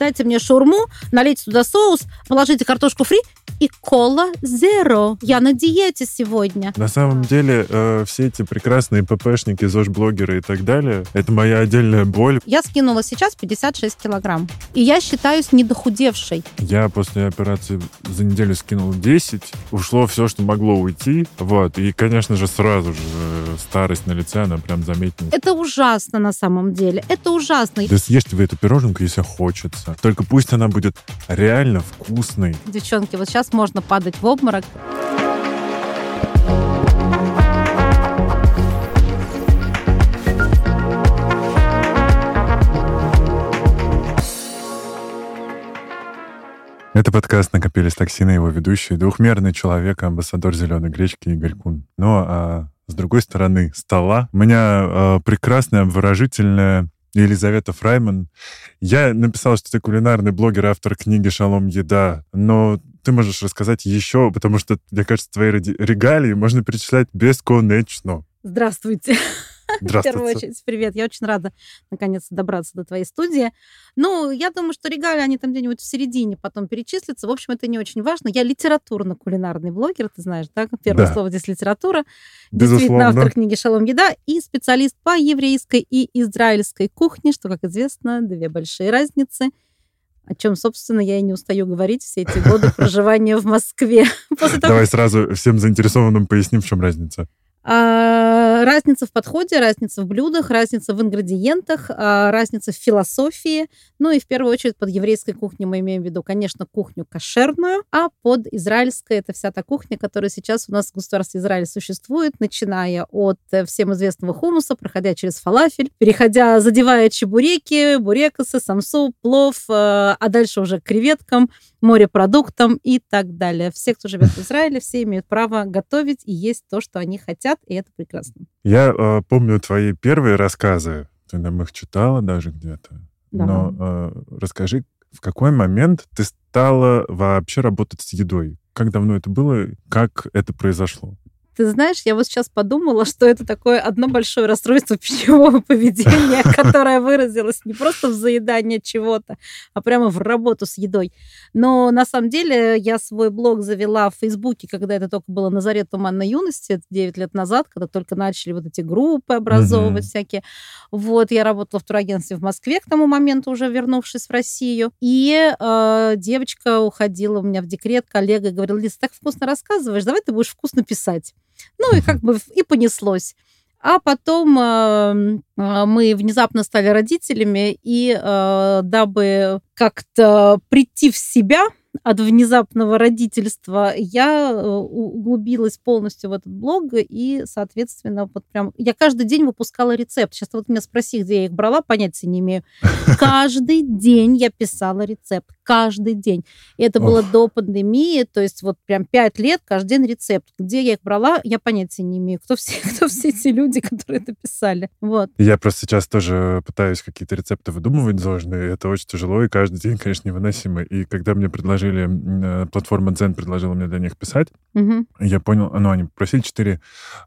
дайте мне шаурму, налейте туда соус, положите картошку фри и кола зеро. Я на диете сегодня. На самом деле, э, все эти прекрасные ППшники, ЗОЖ-блогеры и так далее, это моя отдельная боль. Я скинула сейчас 56 килограмм. И я считаюсь недохудевшей. Я после операции за неделю скинул 10. Ушло все, что могло уйти. Вот. И, конечно же, сразу же э, старость на лице, она прям заметна. Это ужасно на самом деле. Это ужасно. Да съешьте вы эту пироженку, если хочется. Только пусть она будет реально вкусной. Девчонки, вот сейчас можно падать в обморок. Это подкаст «Накопились токсины», его ведущий, двухмерный человек, амбассадор «Зеленой гречки» Игорь Кун. Ну, а с другой стороны стола у меня э, прекрасная, обворожительная Елизавета Фрайман. Я написал, что ты кулинарный блогер, автор книги «Шалом еда», но ты можешь рассказать еще, потому что, мне кажется, твои регалии можно перечислять бесконечно. Здравствуйте. В первую очередь, привет. Я очень рада наконец-то добраться до твоей студии. Ну, я думаю, что регалии, они там где-нибудь в середине потом перечислятся. В общем, это не очень важно. Я литературно-кулинарный блогер, ты знаешь, да? Первое да. слово здесь литература. Безусловно. Действительно, автор книги «Шалом еда» и специалист по еврейской и израильской кухне, что, как известно, две большие разницы о чем, собственно, я и не устаю говорить все эти годы проживания в Москве. Давай сразу всем заинтересованным поясним, в чем разница. Разница в подходе, разница в блюдах, разница в ингредиентах, а, разница в философии. Ну и в первую очередь под еврейской кухней мы имеем в виду, конечно, кухню кошерную, а под израильской это вся та кухня, которая сейчас у нас в государстве Израиль существует, начиная от э, всем известного хумуса, проходя через фалафель, переходя, задевая чебуреки, бурекосы, самсу, плов, э, а дальше уже к креветкам, морепродуктам и так далее. Все, кто живет в Израиле, все имеют право готовить и есть то, что они хотят, и это прекрасно. Я э, помню твои первые рассказы, ты нам их читала даже где-то. Да. Но э, расскажи, в какой момент ты стала вообще работать с едой? Как давно это было? Как это произошло? Ты знаешь, я вот сейчас подумала, что это такое одно большое расстройство пищевого поведения, которое выразилось не просто в заедании чего-то, а прямо в работу с едой. Но на самом деле я свой блог завела в Фейсбуке, когда это только было на заре туманной юности, это 9 лет назад, когда только начали вот эти группы образовывать mm-hmm. всякие. Вот, я работала в турагентстве в Москве к тому моменту, уже вернувшись в Россию. И э, девочка уходила у меня в декрет, коллега говорила, Лиз, так вкусно рассказываешь, давай ты будешь вкусно писать. Ну и как бы и понеслось. А потом э, мы внезапно стали родителями, и э, дабы как-то прийти в себя, от внезапного родительства, я э, углубилась полностью в этот блог, и, соответственно, вот прям я каждый день выпускала рецепт. Сейчас вот меня спроси, где я их брала, понятия не имею. Каждый день я писала рецепт. Каждый день. И это было до пандемии, то есть вот прям пять лет, каждый день рецепт. Где я их брала, я понятия не имею. Кто все, кто все эти люди, которые это писали. Вот. Я просто сейчас тоже пытаюсь какие-то рецепты выдумывать должные. Это очень тяжело, и каждый день, конечно, невыносимо. И когда мне предложили э, платформа Zen предложила мне для них писать. Угу. Я понял, ну, они просили четыре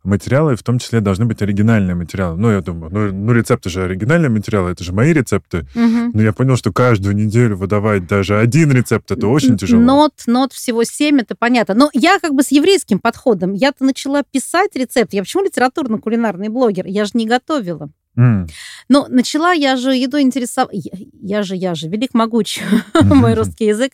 материала, и в том числе должны быть оригинальные материалы. Ну, я думаю, ну, ну рецепты же оригинальные материалы, это же мои рецепты. Угу. Но я понял, что каждую неделю выдавать даже один рецепт, это очень тяжело. Нот, нот всего семь, это понятно. Но я как бы с еврейским подходом. Я-то начала писать рецепт. Я почему литературно-кулинарный блогер? Я же не готовила. Mm. Но начала я же едой интересоваться. Я, я же, я же, велик могуч, мой русский язык.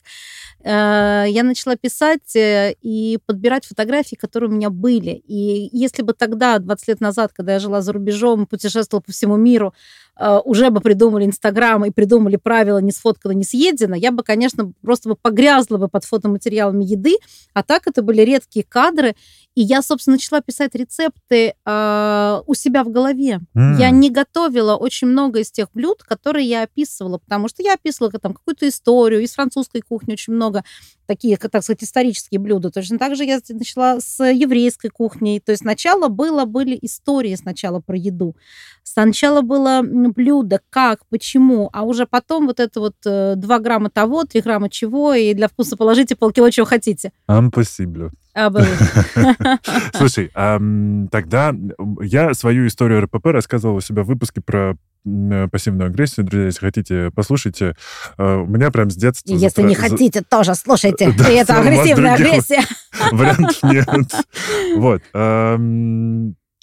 Э, я начала писать э, и подбирать фотографии, которые у меня были. И если бы тогда, 20 лет назад, когда я жила за рубежом, путешествовала по всему миру, э, уже бы придумали Инстаграм и придумали правила «не сфоткано, не съедено», я бы, конечно, просто бы погрязла бы под фотоматериалами еды, а так это были редкие кадры, и я, собственно, начала писать рецепты э, у себя в голове. Mm. Я не готовила очень много из тех блюд, которые я описывала, потому что я описывала там какую-то историю, из французской кухни очень много такие, так сказать, исторические блюда. Точно так же я начала с еврейской кухни. То есть сначала было, были истории сначала про еду. Сначала было блюдо, как, почему, а уже потом вот это вот 2 э, грамма того, 3 грамма чего, и для вкуса положите полкило чего хотите. Impossible. А, Слушай, тогда я свою историю РПП рассказывал у себя в выпуске про пассивную агрессию. Друзья, если хотите, послушайте. У меня прям с детства... Если не хотите, тоже слушайте. Это агрессивная агрессия. Вариантов нет. Вот.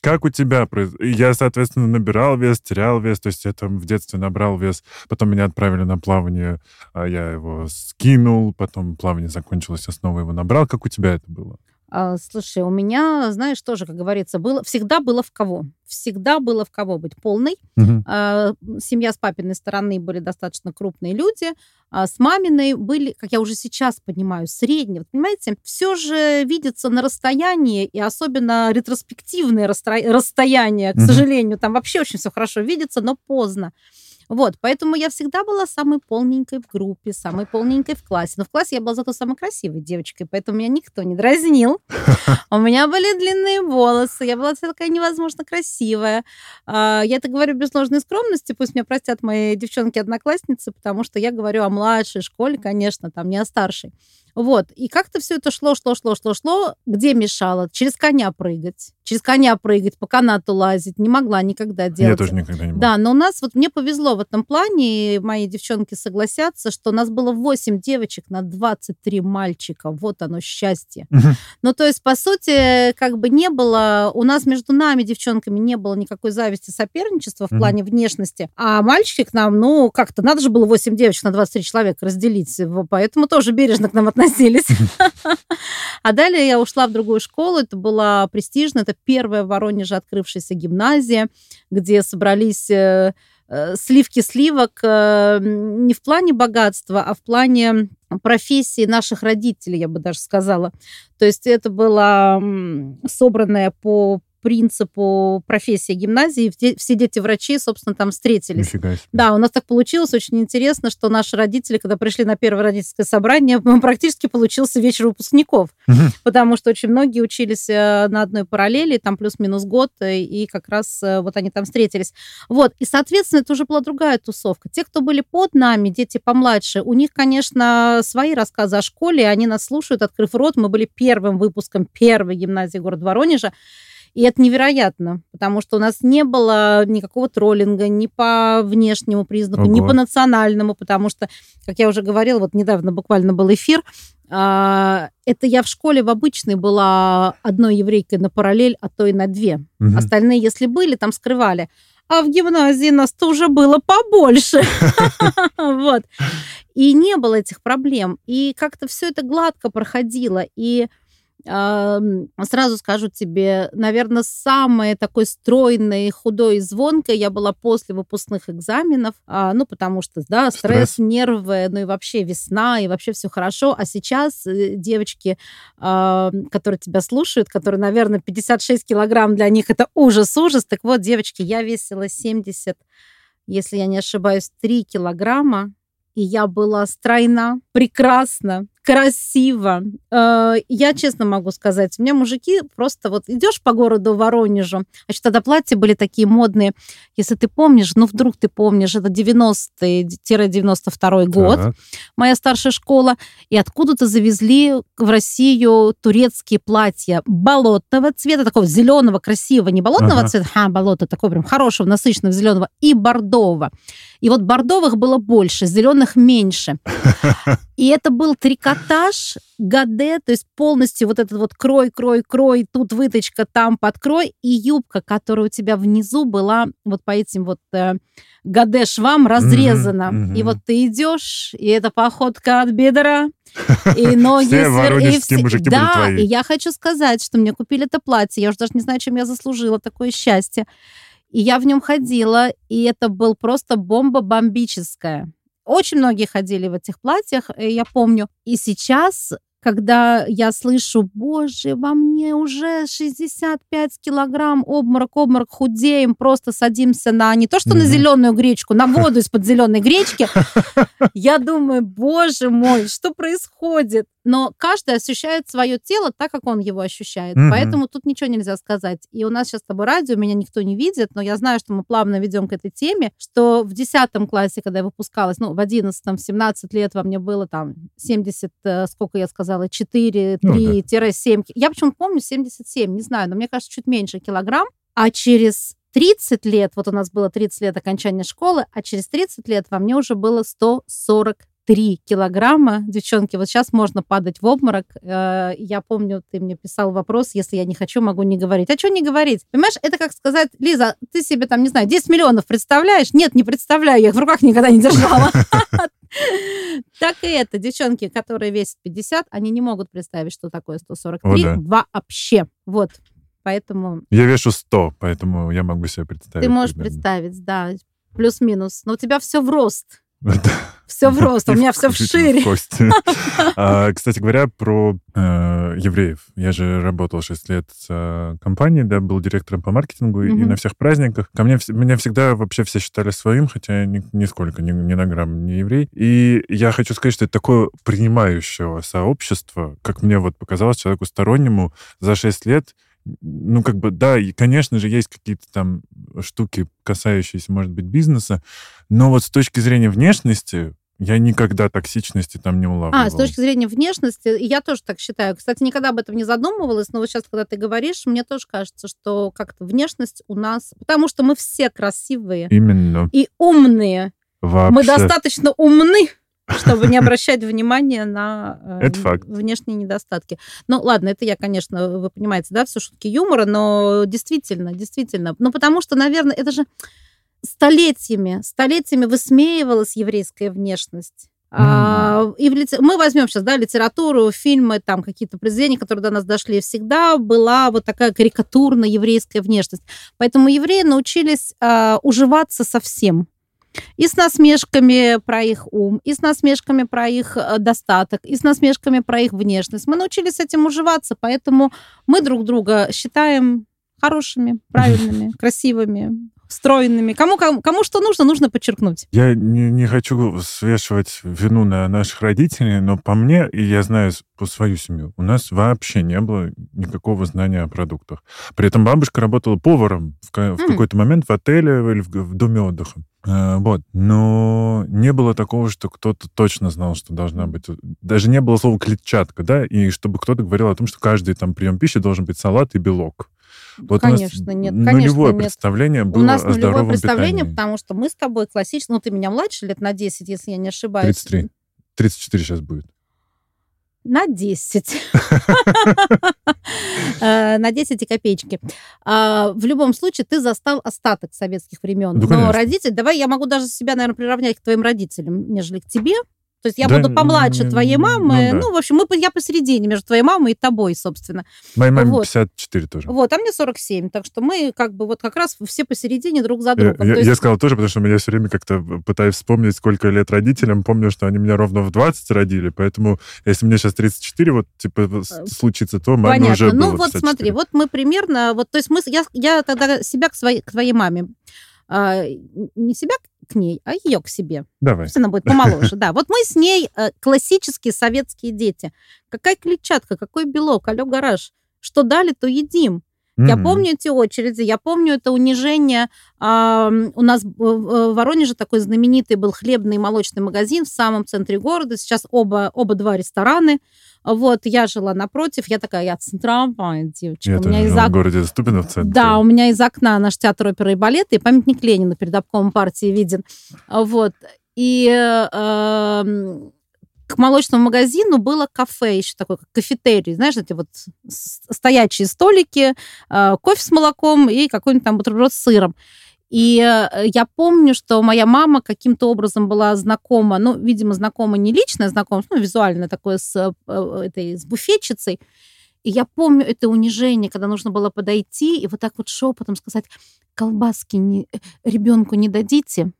Как у тебя? Я, соответственно, набирал вес, терял вес, то есть я там в детстве набрал вес, потом меня отправили на плавание, а я его скинул, потом плавание закончилось, я снова его набрал. Как у тебя это было? А, слушай, у меня, знаешь, тоже, как говорится, было всегда было в кого. Всегда было в кого быть полной. Угу. Семья с папиной стороны были достаточно крупные люди, а с маминой были, как я уже сейчас понимаю, средние. Вот, понимаете, все же видится на расстоянии, и особенно ретроспективное расстояние, к угу. сожалению, там вообще очень все хорошо видится, но поздно. Вот, поэтому я всегда была самой полненькой в группе, самой полненькой в классе. Но в классе я была зато самой красивой девочкой, поэтому меня никто не дразнил. У меня были длинные волосы, я была такая невозможно красивая. А, я это говорю без ложной скромности, пусть меня простят мои девчонки-одноклассницы, потому что я говорю о младшей школе, конечно, там не о старшей. Вот. И как-то все это шло, шло, шло, шло, шло. Где мешало? Через коня прыгать. Через коня прыгать, по канату лазить. Не могла никогда делать. Я тоже никогда не могла. Да, но у нас, вот мне повезло в этом плане, и мои девчонки согласятся, что у нас было 8 девочек на 23 мальчика. Вот оно, счастье. Угу. Ну, то есть, по сути, как бы не было, у нас между нами, девчонками, не было никакой зависти, соперничества в угу. плане внешности. А мальчики к нам, ну, как-то надо же было 8 девочек на 23 человека разделить. Поэтому тоже бережно к нам относились относились. А далее я ушла в другую школу. Это была престижная, это первая в Воронеже открывшаяся гимназия, где собрались э, э, сливки сливок э, не в плане богатства, а в плане профессии наших родителей, я бы даже сказала. То есть это было собранное по принципу профессия гимназии. Все дети врачи, собственно, там встретились. Да, у нас так получилось. Очень интересно, что наши родители, когда пришли на первое родительское собрание, практически получился вечер выпускников. Угу. Потому что очень многие учились э, на одной параллели, там плюс-минус год, э, и как раз э, вот они там встретились. Вот, и, соответственно, это уже была другая тусовка. Те, кто были под нами, дети помладше, у них, конечно, свои рассказы о школе, они нас слушают, открыв рот. Мы были первым выпуском первой гимназии города Воронежа. И это невероятно, потому что у нас не было никакого троллинга ни по внешнему признаку, Ого. ни по национальному, потому что, как я уже говорила, вот недавно буквально был эфир, а, это я в школе в обычной была одной еврейкой на параллель, а то и на две. Угу. Остальные, если были, там скрывали. А в гимназии нас-то уже было побольше. Вот. И не было этих проблем. И как-то все это гладко проходило. И Сразу скажу тебе, наверное, самой такой стройной, худой и звонкой я была после выпускных экзаменов, а, ну, потому что, да, стресс, стресс, нервы, ну и вообще весна, и вообще все хорошо. А сейчас э, девочки, которые тебя слушают, которые, наверное, 56 килограмм для них это ужас-ужас. Так вот, девочки, я весила 70, если я не ошибаюсь, 3 килограмма, и я была стройна, прекрасна, красиво. Э, я честно могу сказать, у меня мужики просто вот идешь по городу Воронежу, а что тогда платья были такие модные, если ты помнишь, ну вдруг ты помнишь, это 90-92 год, так. моя старшая школа, и откуда-то завезли в Россию турецкие платья болотного цвета, такого зеленого, красивого, не болотного ага. цвета, а болото такого прям хорошего, насыщенного зеленого, и бордового. И вот бордовых было больше, зеленых меньше. И это был трикотаж гаде, то есть полностью вот этот вот крой, крой, крой, тут выточка, там подкрой, и юбка, которая у тебя внизу была вот по этим вот э, гаде швам разрезана. Mm-hmm, mm-hmm. И вот ты идешь, и это походка от бедра, и ноги все все... мужики Да, твои. и я хочу сказать, что мне купили это платье, я уже даже не знаю, чем я заслужила такое счастье. И я в нем ходила, и это был просто бомба бомбическая. Очень многие ходили в этих платьях, э, я помню. И сейчас когда я слышу, боже, во мне уже 65 килограмм, обморок, обморок, худеем, просто садимся на не то что на зеленую гречку, на воду из-под зеленой гречки, я думаю, боже мой, что происходит? Но каждый ощущает свое тело так, как он его ощущает. Mm-hmm. Поэтому тут ничего нельзя сказать. И у нас сейчас с тобой радио, меня никто не видит, но я знаю, что мы плавно ведем к этой теме, что в 10 классе, когда я выпускалась, ну, в 11 в 17 лет во мне было там 70, э, сколько я сказала, 4, 3-7. Ну, да. Я почему-то помню 77, не знаю, но мне кажется, чуть меньше килограмм. А через 30 лет, вот у нас было 30 лет окончания школы, а через 30 лет во мне уже было 140 3 килограмма. Девчонки, вот сейчас можно падать в обморок. Э, я помню, ты мне писал вопрос, если я не хочу, могу не говорить. А что не говорить? Понимаешь, это как сказать, Лиза, ты себе там, не знаю, 10 миллионов представляешь? Нет, не представляю, я их в руках никогда не держала. Так и это. Девчонки, которые весят 50, они не могут представить, что такое 143 вообще. Вот. Поэтому... Я вешу 100, поэтому я могу себе представить. Ты можешь представить, да. Плюс-минус. Но у тебя все в рост. Все в рост, у меня все в шире. А, кстати говоря, про э, евреев. Я же работал 6 лет с э, компанией, да, был директором по маркетингу, и на всех праздниках. Ко мне, меня всегда вообще все считали своим, хотя нисколько, ни, на грамм не еврей. И я хочу сказать, что это такое принимающего сообщество, как мне вот показалось человеку стороннему за 6 лет, ну, как бы, да, и, конечно же, есть какие-то там штуки, касающиеся, может быть, бизнеса, но вот с точки зрения внешности я никогда токсичности там не улавливала. А, с точки зрения внешности, я тоже так считаю. Кстати, никогда об этом не задумывалась, но вот сейчас, когда ты говоришь, мне тоже кажется, что как-то внешность у нас... Потому что мы все красивые. Именно. И умные. Вообще. Мы достаточно умны, чтобы не обращать внимания на э, это факт. внешние недостатки. Ну, ладно, это я, конечно, вы понимаете, да, все шутки юмора, но действительно, действительно. Ну, потому что, наверное, это же столетиями, столетиями высмеивалась еврейская внешность. Mm-hmm. А, и в лице... мы возьмем сейчас, да, литературу, фильмы, там какие-то произведения, которые до нас дошли, всегда была вот такая карикатурная еврейская внешность. Поэтому евреи научились а, уживаться со всем и с насмешками про их ум, и с насмешками про их э, достаток, и с насмешками про их внешность. Мы научились с этим уживаться, поэтому мы друг друга считаем хорошими, правильными, красивыми, стройными. Кому, кому, кому что нужно, нужно подчеркнуть. Я не, не хочу свешивать вину на наших родителей, но по мне, и я знаю по свою семью, у нас вообще не было никакого знания о продуктах. При этом бабушка работала поваром в, в mm. какой-то момент в отеле или в, в доме отдыха. А, вот. Но не было такого, что кто-то точно знал, что должна быть... Даже не было слова клетчатка, да, и чтобы кто-то говорил о том, что каждый там прием пищи должен быть салат и белок. Вот конечно, нет, конечно, нулевое нет. представление было У нас о нулевое представление, питании. потому что мы с тобой классически... Ну, ты меня младше лет на 10, если я не ошибаюсь. 33. 34 сейчас будет. На 10. Э, на 10 и копеечки. А, в любом случае, ты застал остаток советских времен. Но родители... Давай я могу даже себя, наверное, приравнять к твоим родителям, нежели к тебе. То есть я да, буду помладше твоей мамы. Ну, да. ну, в общем, мы, я посередине между твоей мамой и тобой, собственно. Моей маме вот. 54 тоже. Вот, а мне 47. Так что мы как бы вот как раз все посередине друг за другом. Я, есть... я сказал тоже, потому что я все время как-то пытаюсь вспомнить, сколько лет родителям. Помню, что они меня ровно в 20 родили, поэтому если мне сейчас 34, вот, типа, э, случится, то маме Понятно. уже Ну, вот 54. смотри, вот мы примерно... Вот, то есть мы, я, я тогда себя к, своей, к твоей маме а, не себя к ней, а ее к себе. Давай. Пусть она будет помоложе. Да, вот мы с ней э, классические советские дети. Какая клетчатка, какой белок, алло, гараж. Что дали, то едим. Mm-hmm. Я помню эти очереди, я помню это унижение. А, у нас в Воронеже такой знаменитый был хлебный и молочный магазин в самом центре города. Сейчас оба, оба два рестораны. Вот, я жила напротив, я такая, я центровая девочка. Я у меня из ок... в городе Ступино в центре. Да, у меня из окна наш театр оперы и балета и памятник Ленина перед обкомом партии виден. Вот. И э, к молочному магазину было кафе еще такое, как кафетерий, знаешь, эти вот стоячие столики, э, кофе с молоком и какой-нибудь там бутерброд с сыром. И э, я помню, что моя мама каким-то образом была знакома, ну, видимо, знакома не личное знакомство, ну, визуально такое с, э, этой, с буфетчицей. И я помню это унижение, когда нужно было подойти и вот так вот шепотом сказать, колбаски не, ребенку не дадите.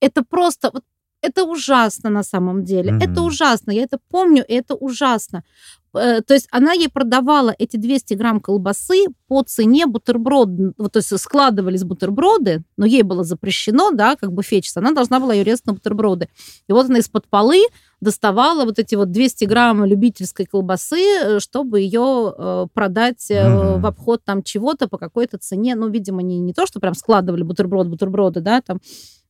Это просто, вот это ужасно на самом деле. Mm-hmm. Это ужасно. Я это помню, и это ужасно. Э, то есть она ей продавала эти 200 грамм колбасы по цене бутерброд. Вот, то есть складывались бутерброды, но ей было запрещено, да, как буфетчица. Она должна была ее резать на бутерброды. И вот она из-под полы доставала вот эти вот 200 грамм любительской колбасы, э, чтобы ее э, продать mm-hmm. в обход там чего-то по какой-то цене. Ну, видимо, не, не то, что прям складывали бутерброд, бутерброды, да, там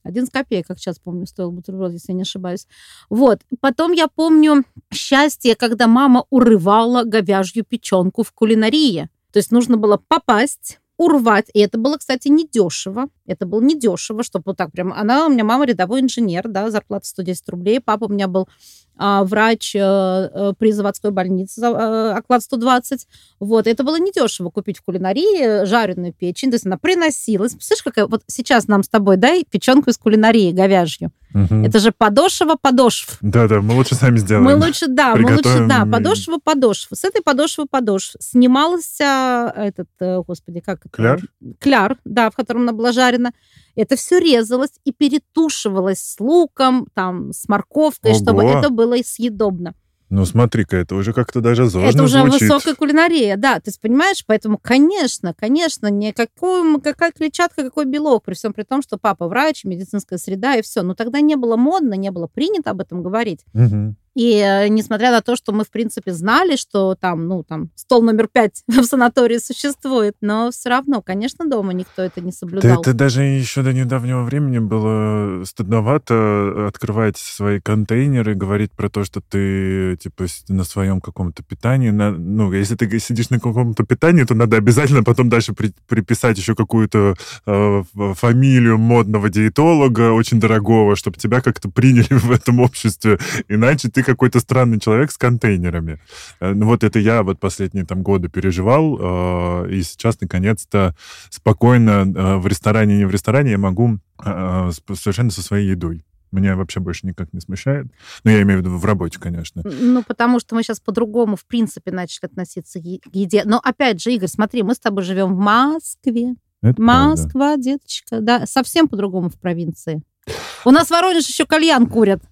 11 копеек, как сейчас помню, стоил бутерброд, если я не ошибаюсь. Вот. Потом я помню счастье, когда мама урывала говяжью печенку в кулинарии. То есть нужно было попасть, урвать. И это было, кстати, недешево. Это было недешево, чтобы вот так прям... Она, у меня мама рядовой инженер, да, зарплата 110 рублей. Папа у меня был а, врач а, при заводской больнице, а, оклад 120. Вот, это было недешево купить в кулинарии жареную печень. То есть она приносилась. Слышишь, какая... Вот сейчас нам с тобой дай печенку из кулинарии говяжью. Угу. Это же подошва подошв. Да-да, мы лучше сами сделаем. Мы лучше, да, мы лучше, да, подошва подошв. С этой подошвы подошв снимался этот, э, господи, как это? Кляр? Кляр, да, в котором она была жарена. Это все резалось и перетушивалось с луком, там, с морковкой, Ого. чтобы это было съедобно. Ну, смотри-ка, это уже как-то даже зожно Это уже звучит. высокая кулинария, да. Ты понимаешь, поэтому, конечно, конечно, никакой, какая клетчатка, какой белок, при всем при том, что папа врач, медицинская среда и все. Но тогда не было модно, не было принято об этом говорить. Угу. И э, несмотря на то, что мы, в принципе, знали, что там, ну, там, стол номер пять в санатории существует, но все равно, конечно, дома никто это не соблюдал. Да это даже еще до недавнего времени было стыдновато открывать свои контейнеры, говорить про то, что ты, типа, на своем каком-то питании, на, ну, если ты сидишь на каком-то питании, то надо обязательно потом дальше при, приписать еще какую-то э, фамилию модного диетолога, очень дорогого, чтобы тебя как-то приняли в этом обществе, иначе ты какой-то странный человек с контейнерами. Э, ну вот это я вот последние там годы переживал, э, и сейчас наконец-то спокойно э, в ресторане, не в ресторане я могу совершенно со своей едой. Меня вообще больше никак не смущает. Ну, я имею в виду в работе, конечно. Ну, потому что мы сейчас по-другому, в принципе, начали относиться к еде. Но, опять же, Игорь, смотри, мы с тобой живем в Москве. Это Москва, правда. деточка, да, совсем по-другому в провинции. У нас в Воронеже еще кальян курят.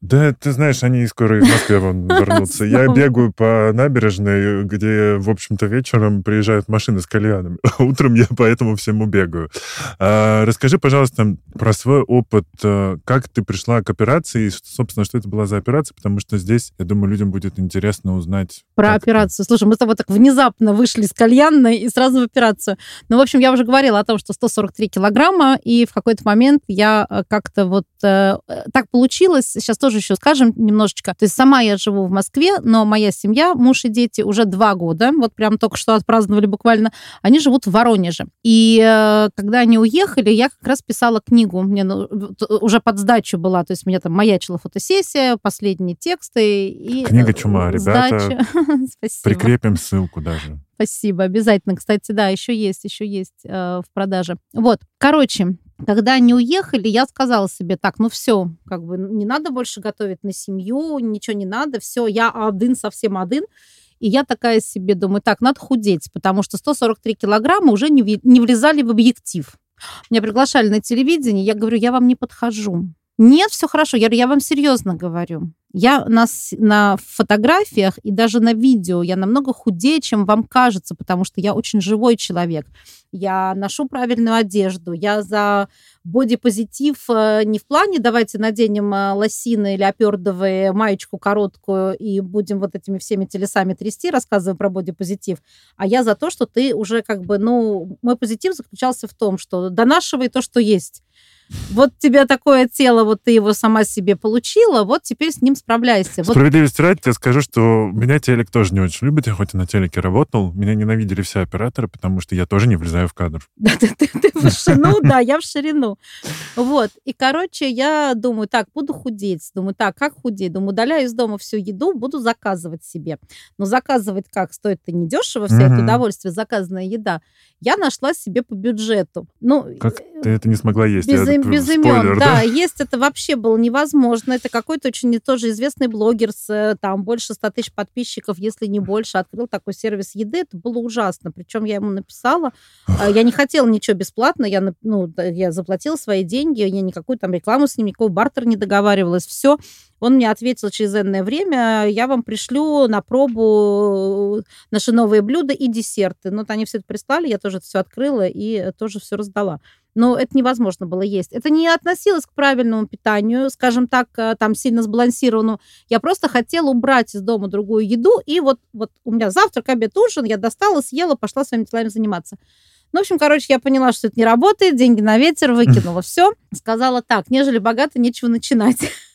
Да, ты знаешь, они скоро из Москвы вернутся. Я бегаю по набережной, где, в общем-то, вечером приезжают машины с кальянами. Утром я поэтому всему бегаю. А, расскажи, пожалуйста, про свой опыт. Э, как ты пришла к операции и, собственно, что это была за операция? Потому что здесь, я думаю, людям будет интересно узнать. Про операцию. Ты... Слушай, мы с тобой так внезапно вышли с кальянной и сразу в операцию. Ну, в общем, я уже говорила о том, что 143 килограмма, и в какой-то момент я э, как-то вот э, так получилось, сейчас тоже тоже еще скажем немножечко. То есть сама я живу в Москве, но моя семья, муж и дети уже два года, вот прям только что отпраздновали буквально, они живут в Воронеже. И э, когда они уехали, я как раз писала книгу. Мне ну, уже под сдачу была, то есть у меня там маячила фотосессия, последние тексты. И, Книга «Чума», ребята. Прикрепим ссылку даже. Спасибо, обязательно. Кстати, да, еще есть, еще есть э, в продаже. Вот, короче, когда они уехали, я сказала себе, так, ну все, как бы не надо больше готовить на семью, ничего не надо, все, я один, совсем один. И я такая себе думаю, так, надо худеть, потому что 143 килограмма уже не, не влезали в объектив. Меня приглашали на телевидение, я говорю, я вам не подхожу. Нет, все хорошо. Я, я вам серьезно говорю. Я на, на фотографиях и даже на видео я намного худее, чем вам кажется, потому что я очень живой человек. Я ношу правильную одежду, я за бодипозитив э, не в плане давайте наденем э, лосины или опердовые маечку короткую и будем вот этими всеми телесами трясти, рассказывая про бодипозитив, а я за то, что ты уже как бы, ну, мой позитив заключался в том, что донашивай то, что есть вот тебе такое тело, вот ты его сама себе получила, вот теперь с ним справляйся. Справедливости вот... ради, я скажу, что меня телек тоже не очень любит, я хоть и на телеке работал, меня ненавидели все операторы, потому что я тоже не влезаю в кадр. Да, ты, ты, ты в ширину, да, я в ширину. Вот, и, короче, я думаю, так, буду худеть, думаю, так, как худеть? Думаю, удаляю из дома всю еду, буду заказывать себе. Но заказывать как? Стоит-то недешево, все это удовольствие, заказанная еда. Я нашла себе по бюджету. Ну, как ты это не смогла есть? Без, я, без имен, да? да. Есть это вообще было невозможно. Это какой-то очень тоже известный блогер с э, там больше 100 тысяч подписчиков, если не больше, открыл такой сервис еды. Это было ужасно. Причем я ему написала, а, я не хотела ничего бесплатно, я, ну, я заплатила свои деньги, я никакую там рекламу с ним, никакого бартера не договаривалась. Все. Он мне ответил через энное время, я вам пришлю на пробу э, наши новые блюда и десерты. Ну, вот они все это прислали, я тоже это все открыла и тоже все раздала но это невозможно было есть. Это не относилось к правильному питанию, скажем так, э, там сильно сбалансированному. Я просто хотела убрать из дома другую еду, и вот, вот у меня завтрак, обед, ужин, я достала, съела, пошла своими делами заниматься. Ну, в общем, короче, я поняла, что это не работает, деньги на ветер, выкинула все. Сказала так, нежели богато, нечего начинать.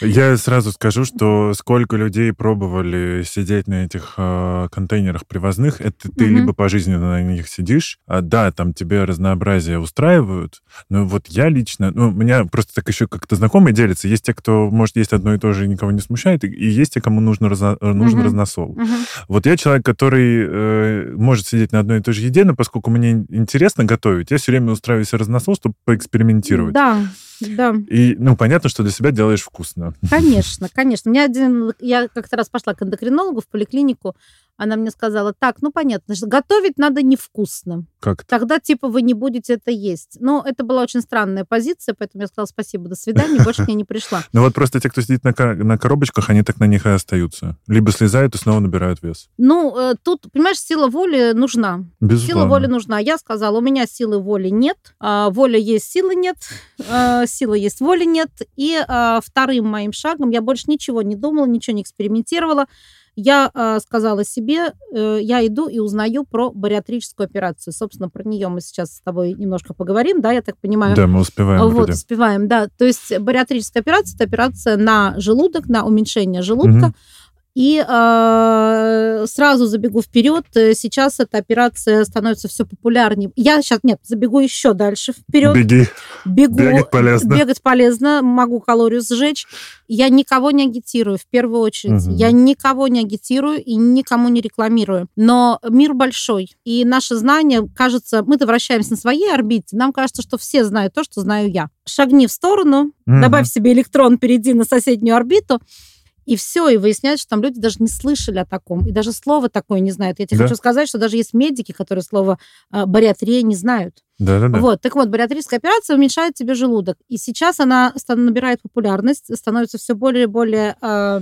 Я сразу скажу, что сколько людей пробовали сидеть на этих э, контейнерах привозных, это ты угу. либо пожизненно на них сидишь, а, да, там тебе разнообразие устраивают, но вот я лично, ну, у меня просто так еще как-то знакомые делятся. Есть те, кто, может, есть одно и то же и никого не смущает, и есть те, кому нужно, разно, нужен угу. разносол. Угу. Вот я человек, который э, может сидеть на одной и той же еде, но поскольку мне интересно готовить, я все время устраиваю себе разносол, чтобы поэкспериментировать. Да. Да. И, ну, понятно, что для себя делаешь вкусно. Конечно, конечно. У меня один... Я как-то раз пошла к эндокринологу в поликлинику, она мне сказала, так, ну понятно, что готовить надо невкусно. Как Тогда, типа, вы не будете это есть. Но это была очень странная позиция, поэтому я сказала спасибо, до свидания, больше я не пришла. Ну вот просто те, кто сидит на, на коробочках, они так на них и остаются. Либо слезают и снова набирают вес. Ну, э, тут, понимаешь, сила воли нужна. Безусловно. Сила воли нужна. Я сказала, у меня силы воли нет, а, воля есть, силы нет, а, сила есть, воли нет. И а, вторым моим шагом я больше ничего не думала, ничего не экспериментировала я э, сказала себе, э, я иду и узнаю про бариатрическую операцию. Собственно, про нее мы сейчас с тобой немножко поговорим, да, я так понимаю. Да, мы успеваем. Вот, вроде. успеваем, да. То есть бариатрическая операция – это операция на желудок, на уменьшение желудка. Угу. И э, сразу забегу вперед. Сейчас эта операция становится все популярнее. Я сейчас, нет, забегу еще дальше вперед. Беги. Бегу. Бегать полезно. Бегать полезно. Могу калорию сжечь. Я никого не агитирую, в первую очередь. Угу. Я никого не агитирую и никому не рекламирую. Но мир большой. И наше знание, кажется, мы-то вращаемся на своей орбите. Нам кажется, что все знают то, что знаю я. Шагни в сторону, угу. добавь себе электрон, перейди на соседнюю орбиту и все, и выясняется, что там люди даже не слышали о таком, и даже слово такое не знают. Я тебе да. хочу сказать, что даже есть медики, которые слово э, бариатрия не знают. Да, да, да. Вот, так вот, бариатрическая операция уменьшает тебе желудок. И сейчас она набирает популярность, становится все более и более э,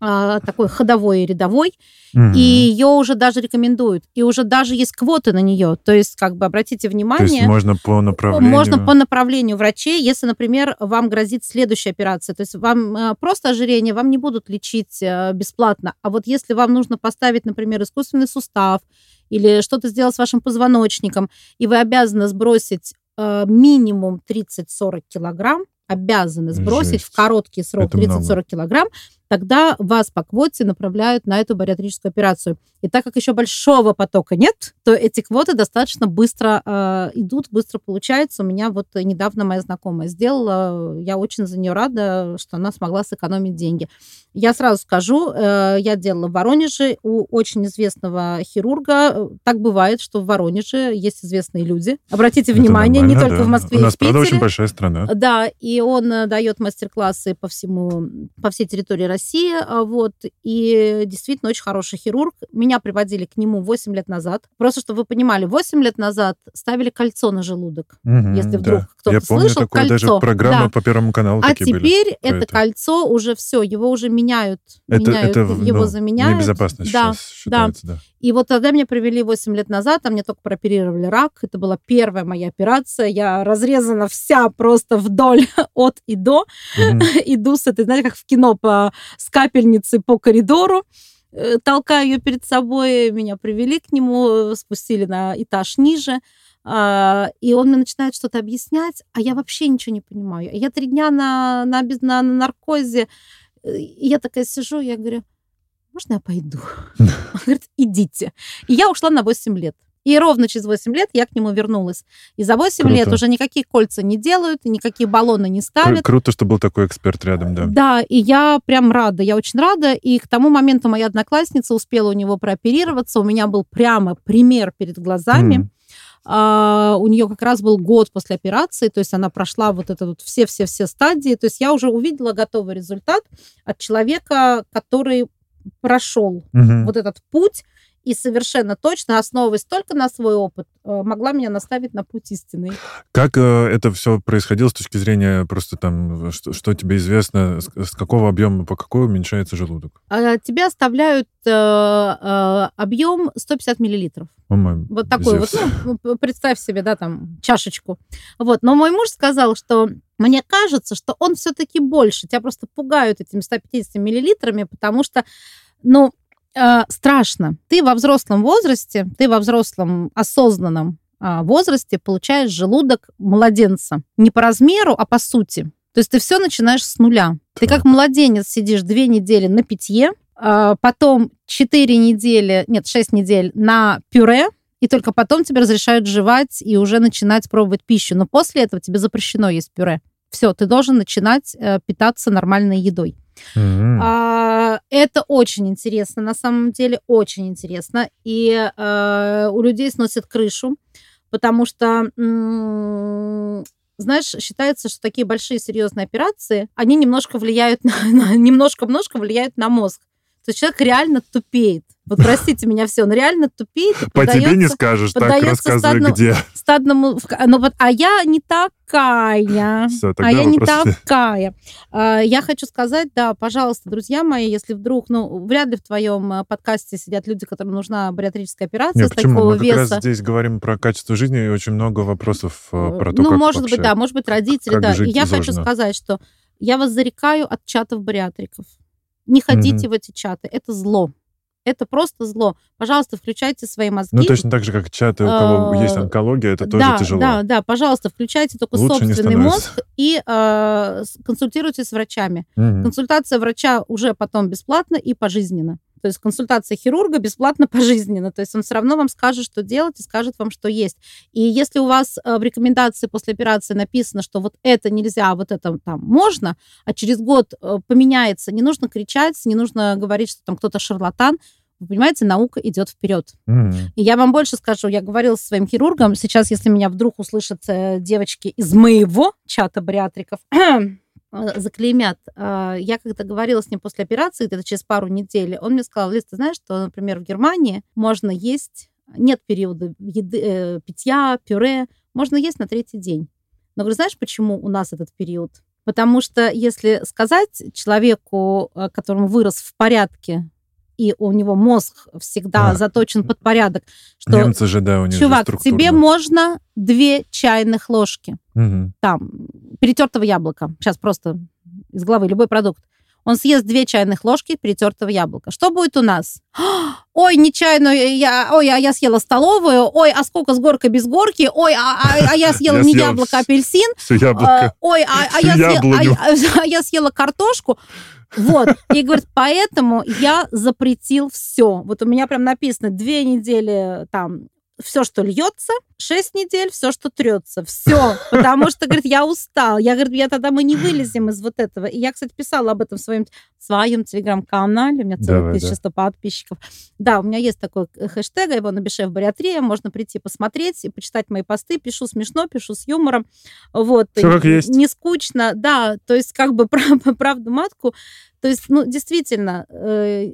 такой ходовой и рядовой, угу. и ее уже даже рекомендуют, и уже даже есть квоты на нее, то есть как бы обратите внимание, то есть можно по направлению, можно по направлению врачей, если, например, вам грозит следующая операция, то есть вам а, просто ожирение вам не будут лечить а, бесплатно, а вот если вам нужно поставить, например, искусственный сустав или что-то сделать с вашим позвоночником, и вы обязаны сбросить минимум 30-40 килограмм, обязаны сбросить Жесть. в короткий срок 30-40 килограмм, тогда вас по квоте направляют на эту бариатрическую операцию. И так как еще большого потока нет, то эти квоты достаточно быстро э, идут, быстро получаются. У меня вот недавно моя знакомая сделала, я очень за нее рада, что она смогла сэкономить деньги. Я сразу скажу, э, я делала в Воронеже у очень известного хирурга. Так бывает, что в Воронеже есть известные люди. Обратите Это внимание, не только да. в Москве У нас, и в Питере. правда, очень большая страна. Да, и он э, дает мастер-классы по всему, по всей территории России России, а, вот, и действительно очень хороший хирург. Меня приводили к нему 8 лет назад. Просто, чтобы вы понимали, 8 лет назад ставили кольцо на желудок. Угу, если вдруг да. кто-то Я помню слышал, такое, кольцо. даже программы да. по Первому каналу А теперь были. это, это кольцо уже все, его уже меняют. Это, меняют это его ну, заменяют. Небезопасно да, считается, да. да. И вот тогда меня привели 8 лет назад, а мне только прооперировали рак. Это была первая моя операция. Я разрезана вся просто вдоль от и до. Угу. Иду с этой, знаете, как в кино по, с капельницы по коридору э, толкаю ее перед собой, меня привели к нему, спустили на этаж ниже, а, и он мне начинает что-то объяснять, а я вообще ничего не понимаю. Я три дня на, на, на, на наркозе, и я такая сижу, я говорю, можно я пойду? Он говорит, идите. И я ушла на 8 лет. И ровно через 8 лет я к нему вернулась. И за 8 Круто. лет уже никакие кольца не делают, никакие баллоны не ставят. Круто, что был такой эксперт рядом, да. Да, и я прям рада, я очень рада. И к тому моменту моя одноклассница успела у него прооперироваться. У меня был прямо пример перед глазами. Mm. Uh, у нее как раз был год после операции, то есть она прошла вот это вот все-все-все стадии. То есть я уже увидела готовый результат от человека, который прошел угу. вот этот путь и совершенно точно, основываясь только на свой опыт, э, могла меня наставить на путь истинный. Как э, это все происходило с точки зрения просто там, что, что тебе известно, с, с какого объема по какой уменьшается желудок? А, тебе оставляют э, э, объем 150 миллилитров. О, мой вот такой Зевс. вот, ну, представь себе, да, там, чашечку. Вот, но мой муж сказал, что мне кажется, что он все-таки больше. Тебя просто пугают этими 150 миллилитрами, потому что, ну, э, страшно. Ты во взрослом возрасте, ты во взрослом осознанном э, возрасте получаешь желудок младенца. Не по размеру, а по сути. То есть ты все начинаешь с нуля. Ты как младенец сидишь две недели на питье, а, потом 4 недели, нет, 6 недель на пюре, и только потом тебе разрешают жевать и уже начинать пробовать пищу. Но после этого тебе запрещено есть пюре. Все, ты должен начинать э, питаться нормальной едой. Mm-hmm. А, это очень интересно, на самом деле, очень интересно. И а, у людей сносит крышу, потому что, м- знаешь, считается, что такие большие серьезные операции, они немножко влияют на, на немножко-немножко влияют на мозг. То есть человек реально тупеет. Вот простите меня все, он реально тупеет. По тебе не скажешь, так рассказывай, где. Стадному, ну вот, а я не такая. Все, а я не такая. А, я хочу сказать, да, пожалуйста, друзья мои, если вдруг, ну, вряд ли в твоем э, подкасте сидят люди, которым нужна бариатрическая операция Нет, с почему? такого Мы веса. как раз здесь говорим про качество жизни и очень много вопросов э, про то, Ну, как может вообще, быть, да, может быть, родители, да. И я хочу сказать, что я вас зарекаю от чатов бариатриков. Не ходите mm-hmm. в эти чаты, это зло. Это просто зло. Пожалуйста, включайте свои мозги. Ну, точно так же, как чаты, у кого есть а, онкология, это тоже да, тяжело. Да, да, пожалуйста, включайте только Лучше собственный мозг и э, консультируйтесь с врачами. Угу. Консультация врача уже потом бесплатно и пожизненно. То есть консультация хирурга бесплатно пожизненно. То есть он все равно вам скажет, что делать, и скажет вам, что есть. И если у вас э, в рекомендации после операции написано, что вот это нельзя, а вот это там можно, а через год э, поменяется, не нужно кричать, не нужно говорить, что там кто-то шарлатан. Вы понимаете, наука идет вперед. Mm-hmm. И я вам больше скажу, я говорила со своим хирургом, сейчас, если меня вдруг услышат э, девочки из моего чата бариатриков, Э, заклеймят. А, я когда говорила с ним после операции, где-то через пару недель, он мне сказал, Лиз, ты знаешь, что, например, в Германии можно есть, нет периода еды, э, питья, пюре, можно есть на третий день. Но говорю, знаешь, почему у нас этот период? Потому что если сказать человеку, э, которому вырос в порядке, и у него мозг всегда а. заточен под порядок, что Немцы же, да, у них чувак, тебе можно две чайных ложки угу. там перетертого яблока. Сейчас просто из головы любой продукт. Он съест две чайных ложки перетертого яблока. Что будет у нас? Ой, не чайную, я, ой, а я съела столовую, ой, а сколько с горкой без горки, ой, а, а, а я съела не яблоко, а апельсин, яблоко. ой, а, а, а, а я съела картошку. Вот. И говорит, поэтому я запретил все. Вот у меня прям написано две недели там все, что льется, 6 недель, все, что трется. Все. Потому что, говорит, я устал. Я, говорит, я тогда мы не вылезем из вот этого. И я, кстати, писала об этом в своем, в своем телеграм-канале. У меня целых 1100 да. подписчиков. Да, у меня есть такой хэштег, его напиши в бариатрия. Можно прийти посмотреть и почитать мои посты. Пишу смешно, пишу с юмором. Вот. Все как есть. Не скучно. Да, то есть как бы правду матку. То есть, ну, действительно, э,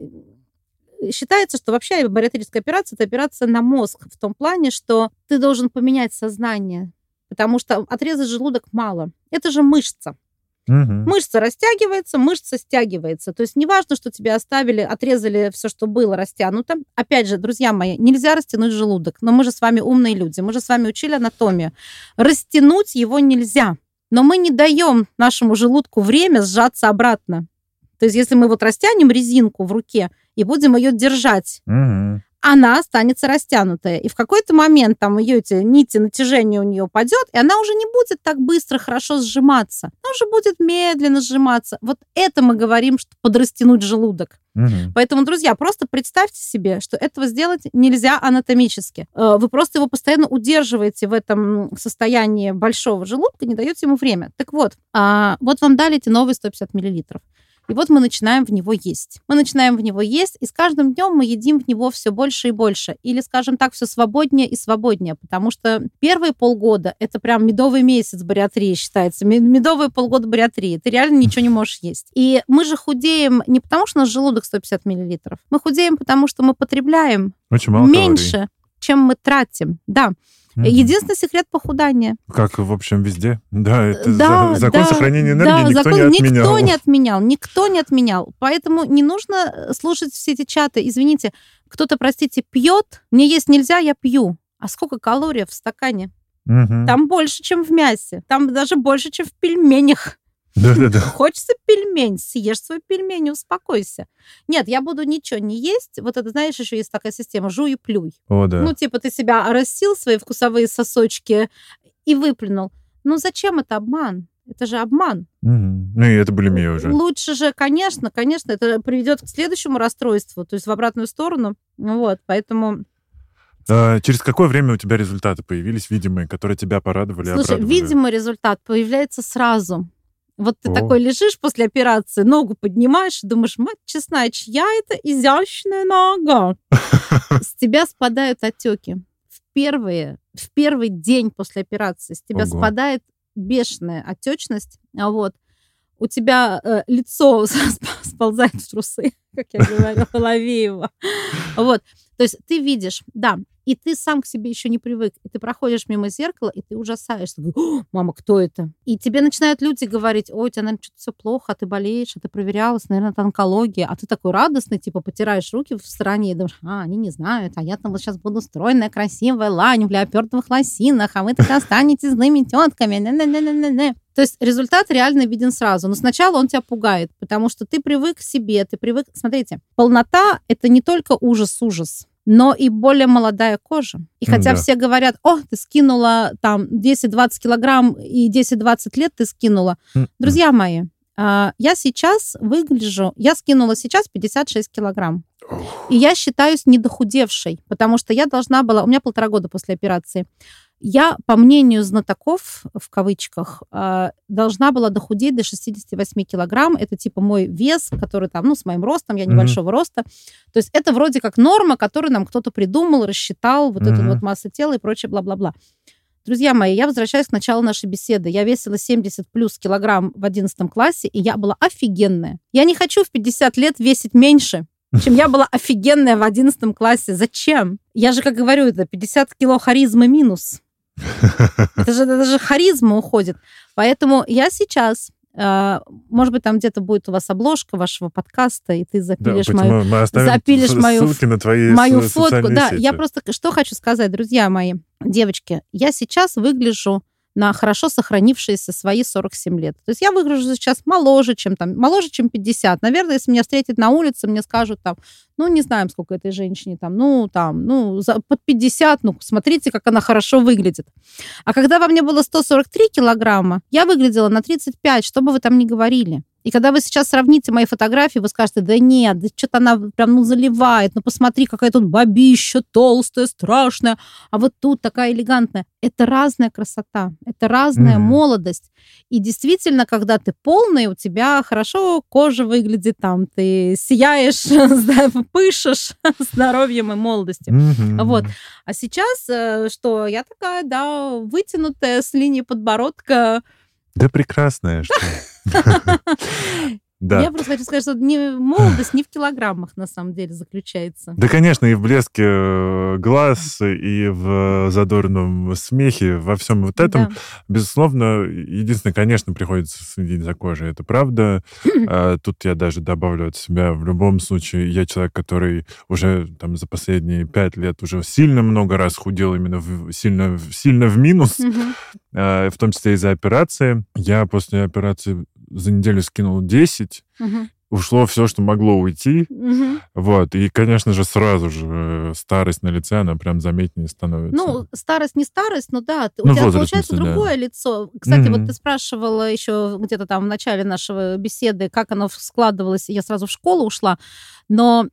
считается, что вообще бариатрическая операция – это операция на мозг в том плане, что ты должен поменять сознание, потому что отрезать желудок мало. Это же мышца. Угу. Мышца растягивается, мышца стягивается. То есть неважно, что тебе оставили, отрезали все, что было растянуто. Опять же, друзья мои, нельзя растянуть желудок. Но мы же с вами умные люди, мы же с вами учили анатомию. Растянуть его нельзя. Но мы не даем нашему желудку время сжаться обратно. То есть если мы вот растянем резинку в руке, и будем ее держать. Угу. Она останется растянутая. И в какой-то момент там ее эти нити натяжения у нее упадет, и она уже не будет так быстро хорошо сжиматься. Она уже будет медленно сжиматься. Вот это мы говорим, что подрастянуть желудок. Угу. Поэтому, друзья, просто представьте себе, что этого сделать нельзя анатомически. Э, вы просто его постоянно удерживаете в этом состоянии большого желудка, не даете ему время. Так вот, а, вот вам дали эти новые 150 миллилитров. И вот мы начинаем в него есть. Мы начинаем в него есть, и с каждым днем мы едим в него все больше и больше. Или, скажем так, все свободнее и свободнее, потому что первые полгода это прям медовый месяц бариатрии считается. Медовые полгода бариатрии. Ты реально ничего не можешь есть. И мы же худеем не потому, что у нас желудок 150 миллилитров. Мы худеем, потому что мы потребляем Очень мало меньше, калорий. чем мы тратим. Да. Mm-hmm. Единственный секрет похудания. Как, в общем, везде. Да, это да, за, закон да, сохранения энергии да, никто закон, не отменял. Никто не отменял, никто не отменял. Поэтому не нужно э, слушать все эти чаты. Извините, кто-то, простите, пьет, мне есть нельзя, я пью. А сколько калорий в стакане? Угу. Там больше, чем в мясе. Там даже больше, чем в пельменях. Да-да-да. Хочется пельмень, съешь свой пельмень, успокойся. Нет, я буду ничего не есть. Вот это, знаешь, еще есть такая система «жуй и плюй». О, да. Ну, типа ты себя оросил, свои вкусовые сосочки, и выплюнул. Ну, зачем это обман? Это же обман. Угу. Ну и это булимия уже. Лучше же, конечно, конечно, это приведет к следующему расстройству, то есть в обратную сторону. Вот, поэтому... А, через какое время у тебя результаты появились видимые, которые тебя порадовали? Слушай, видимый результат появляется сразу. Вот ты О. такой лежишь после операции, ногу поднимаешь и думаешь, мать честная, чья это изящная нога? С тебя спадают отеки. В, первые, в первый день после операции с тебя Ого. спадает бешеная отечность. А вот. У тебя э, лицо сползает в трусы, как я говорила, Ловеева. Вот. То есть ты видишь, да, и ты сам к себе еще не привык. И ты проходишь мимо зеркала, и ты ужасаешься. Мама, кто это? И тебе начинают люди говорить, ой, у тебя, наверное, что-то все плохо, а ты болеешь, а ты проверялась, наверное, это онкология. А ты такой радостный, типа, потираешь руки в стороне и думаешь, а, они не знают, а я там вот сейчас буду стройная, красивая лань в леопардовых лосинах, а вы так останетесь злыми тетками. То есть результат реально виден сразу. Но сначала он тебя пугает, потому что ты привык к себе, ты привык... Смотрите, полнота — это не только ужас-ужас но и более молодая кожа. И хотя да. все говорят, о, ты скинула там 10-20 килограмм и 10-20 лет ты скинула. Mm-hmm. Друзья мои, а, я сейчас выгляжу, я скинула сейчас 56 килограмм. И я считаюсь недохудевшей, потому что я должна была, у меня полтора года после операции, я, по мнению знатоков, в кавычках, а, должна была дохудеть до 68 килограмм. Это типа мой вес, который там, ну, с моим ростом, я небольшого mm-hmm. роста. То есть это вроде как норма, которую нам кто-то придумал, рассчитал, вот mm-hmm. эту вот массу тела и прочее, бла-бла-бла. Друзья мои, я возвращаюсь к началу нашей беседы. Я весила 70 плюс килограмм в 11 классе, и я была офигенная. Я не хочу в 50 лет весить меньше, чем я была офигенная в 11 классе. Зачем? Я же, как говорю, это 50 кило харизмы минус. Это же, это же харизма уходит. Поэтому я сейчас Uh, может быть, там где-то будет у вас обложка вашего подкаста, и ты запилишь да, мою, мы запилишь мою, на твои мою фотку. Да, сети. я просто что хочу сказать, друзья мои, девочки, я сейчас выгляжу на хорошо сохранившиеся свои 47 лет. То есть я выгляжу сейчас моложе, чем там, моложе, чем 50. Наверное, если меня встретят на улице, мне скажут там, ну, не знаем, сколько этой женщине там, ну, там, ну, за, под 50, ну, смотрите, как она хорошо выглядит. А когда во мне было 143 килограмма, я выглядела на 35, что бы вы там ни говорили. И когда вы сейчас сравните мои фотографии, вы скажете, да нет, да что-то она прям ну заливает, ну посмотри, какая тут бабища толстая, страшная, а вот тут такая элегантная. Это разная красота, это разная mm-hmm. молодость. И действительно, когда ты полный, у тебя хорошо кожа выглядит, там ты сияешь, пышешь здоровьем и молодостью. Mm-hmm. Вот. А сейчас, э, что я такая, да, вытянутая с линии подбородка, да прекрасная, что. Да. Я просто хочу сказать, что не молодость не в килограммах на самом деле заключается. Да, конечно, и в блеске э, глаз, и в задорном смехе, во всем вот этом, да. безусловно, единственное, конечно, приходится следить за кожей, это правда. а, тут я даже добавлю от себя, в любом случае, я человек, который уже там за последние пять лет уже сильно много раз худел именно в, сильно, сильно в минус, а, в том числе из-за операции. Я после операции за неделю скинул 10, угу. ушло все, что могло уйти. Угу. Вот. И, конечно же, сразу же э, старость на лице, она прям заметнее становится. Ну, старость не старость, но да, у ну, тебя возраст, получается смысле, другое да. лицо. Кстати, угу. вот ты спрашивала еще где-то там в начале нашей беседы, как оно складывалось. Я сразу в школу ушла, но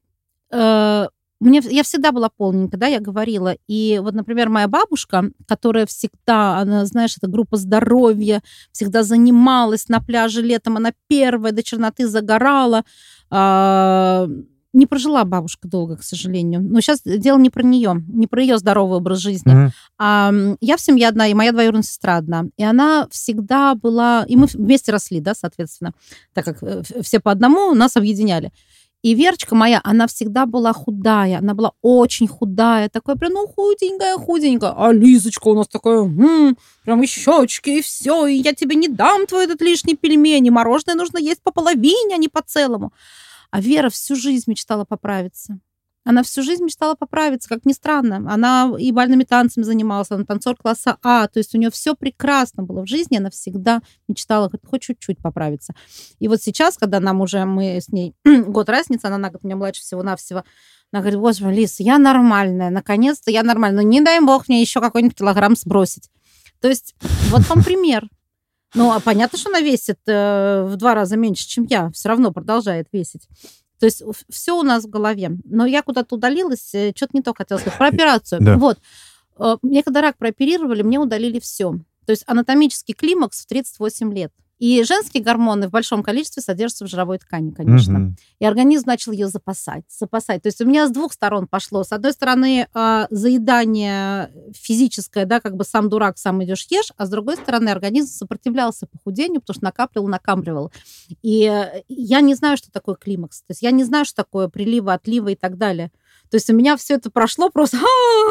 э, мне, я всегда была полненькая, да, я говорила. И вот, например, моя бабушка, которая всегда, она, знаешь, это группа здоровья, всегда занималась на пляже летом, она первая до черноты загорала. А, не прожила бабушка долго, к сожалению. Но сейчас дело не про нее, не про ее здоровый образ жизни. Mm-hmm. А, я в семье одна, и моя двоюродная сестра одна. И она всегда была... И мы вместе росли, да, соответственно. Так как э, все по одному нас объединяли. И Верочка моя, она всегда была худая, она была очень худая, такая прям, ну, худенькая, худенькая. А Лизочка у нас такая, м-м, прям и щечки, и все, и я тебе не дам твой этот лишний пельмень, и мороженое нужно есть по половине, а не по целому. А Вера всю жизнь мечтала поправиться. Она всю жизнь мечтала поправиться, как ни странно. Она и бальными танцами занималась, она танцор класса А, то есть у нее все прекрасно было в жизни, она всегда мечтала хоть чуть-чуть поправиться. И вот сейчас, когда нам уже, мы с ней год разница, она на год меня младше всего-навсего, она говорит, боже, Лиз, я нормальная, наконец-то я нормальная, ну не дай бог мне еще какой-нибудь килограмм сбросить. То есть вот вам пример. Ну, а понятно, что она весит э, в два раза меньше, чем я. Все равно продолжает весить. То есть все у нас в голове. Но я куда-то удалилась, э, что-то не то хотела сказать. Про операцию. Да. Вот. Э, мне когда рак прооперировали, мне удалили все. То есть анатомический климакс в 38 лет. И женские гормоны в большом количестве содержатся в жировой ткани, конечно. Угу. И организм начал ее запасать, запасать. То есть у меня с двух сторон пошло. С одной стороны, э, заедание физическое, да, как бы сам дурак, сам идешь ешь, а с другой стороны, организм сопротивлялся похудению, потому что накапливал, накапливал. И я не знаю, что такое климакс. То есть я не знаю, что такое приливы, отливы и так далее. То есть у меня все это прошло просто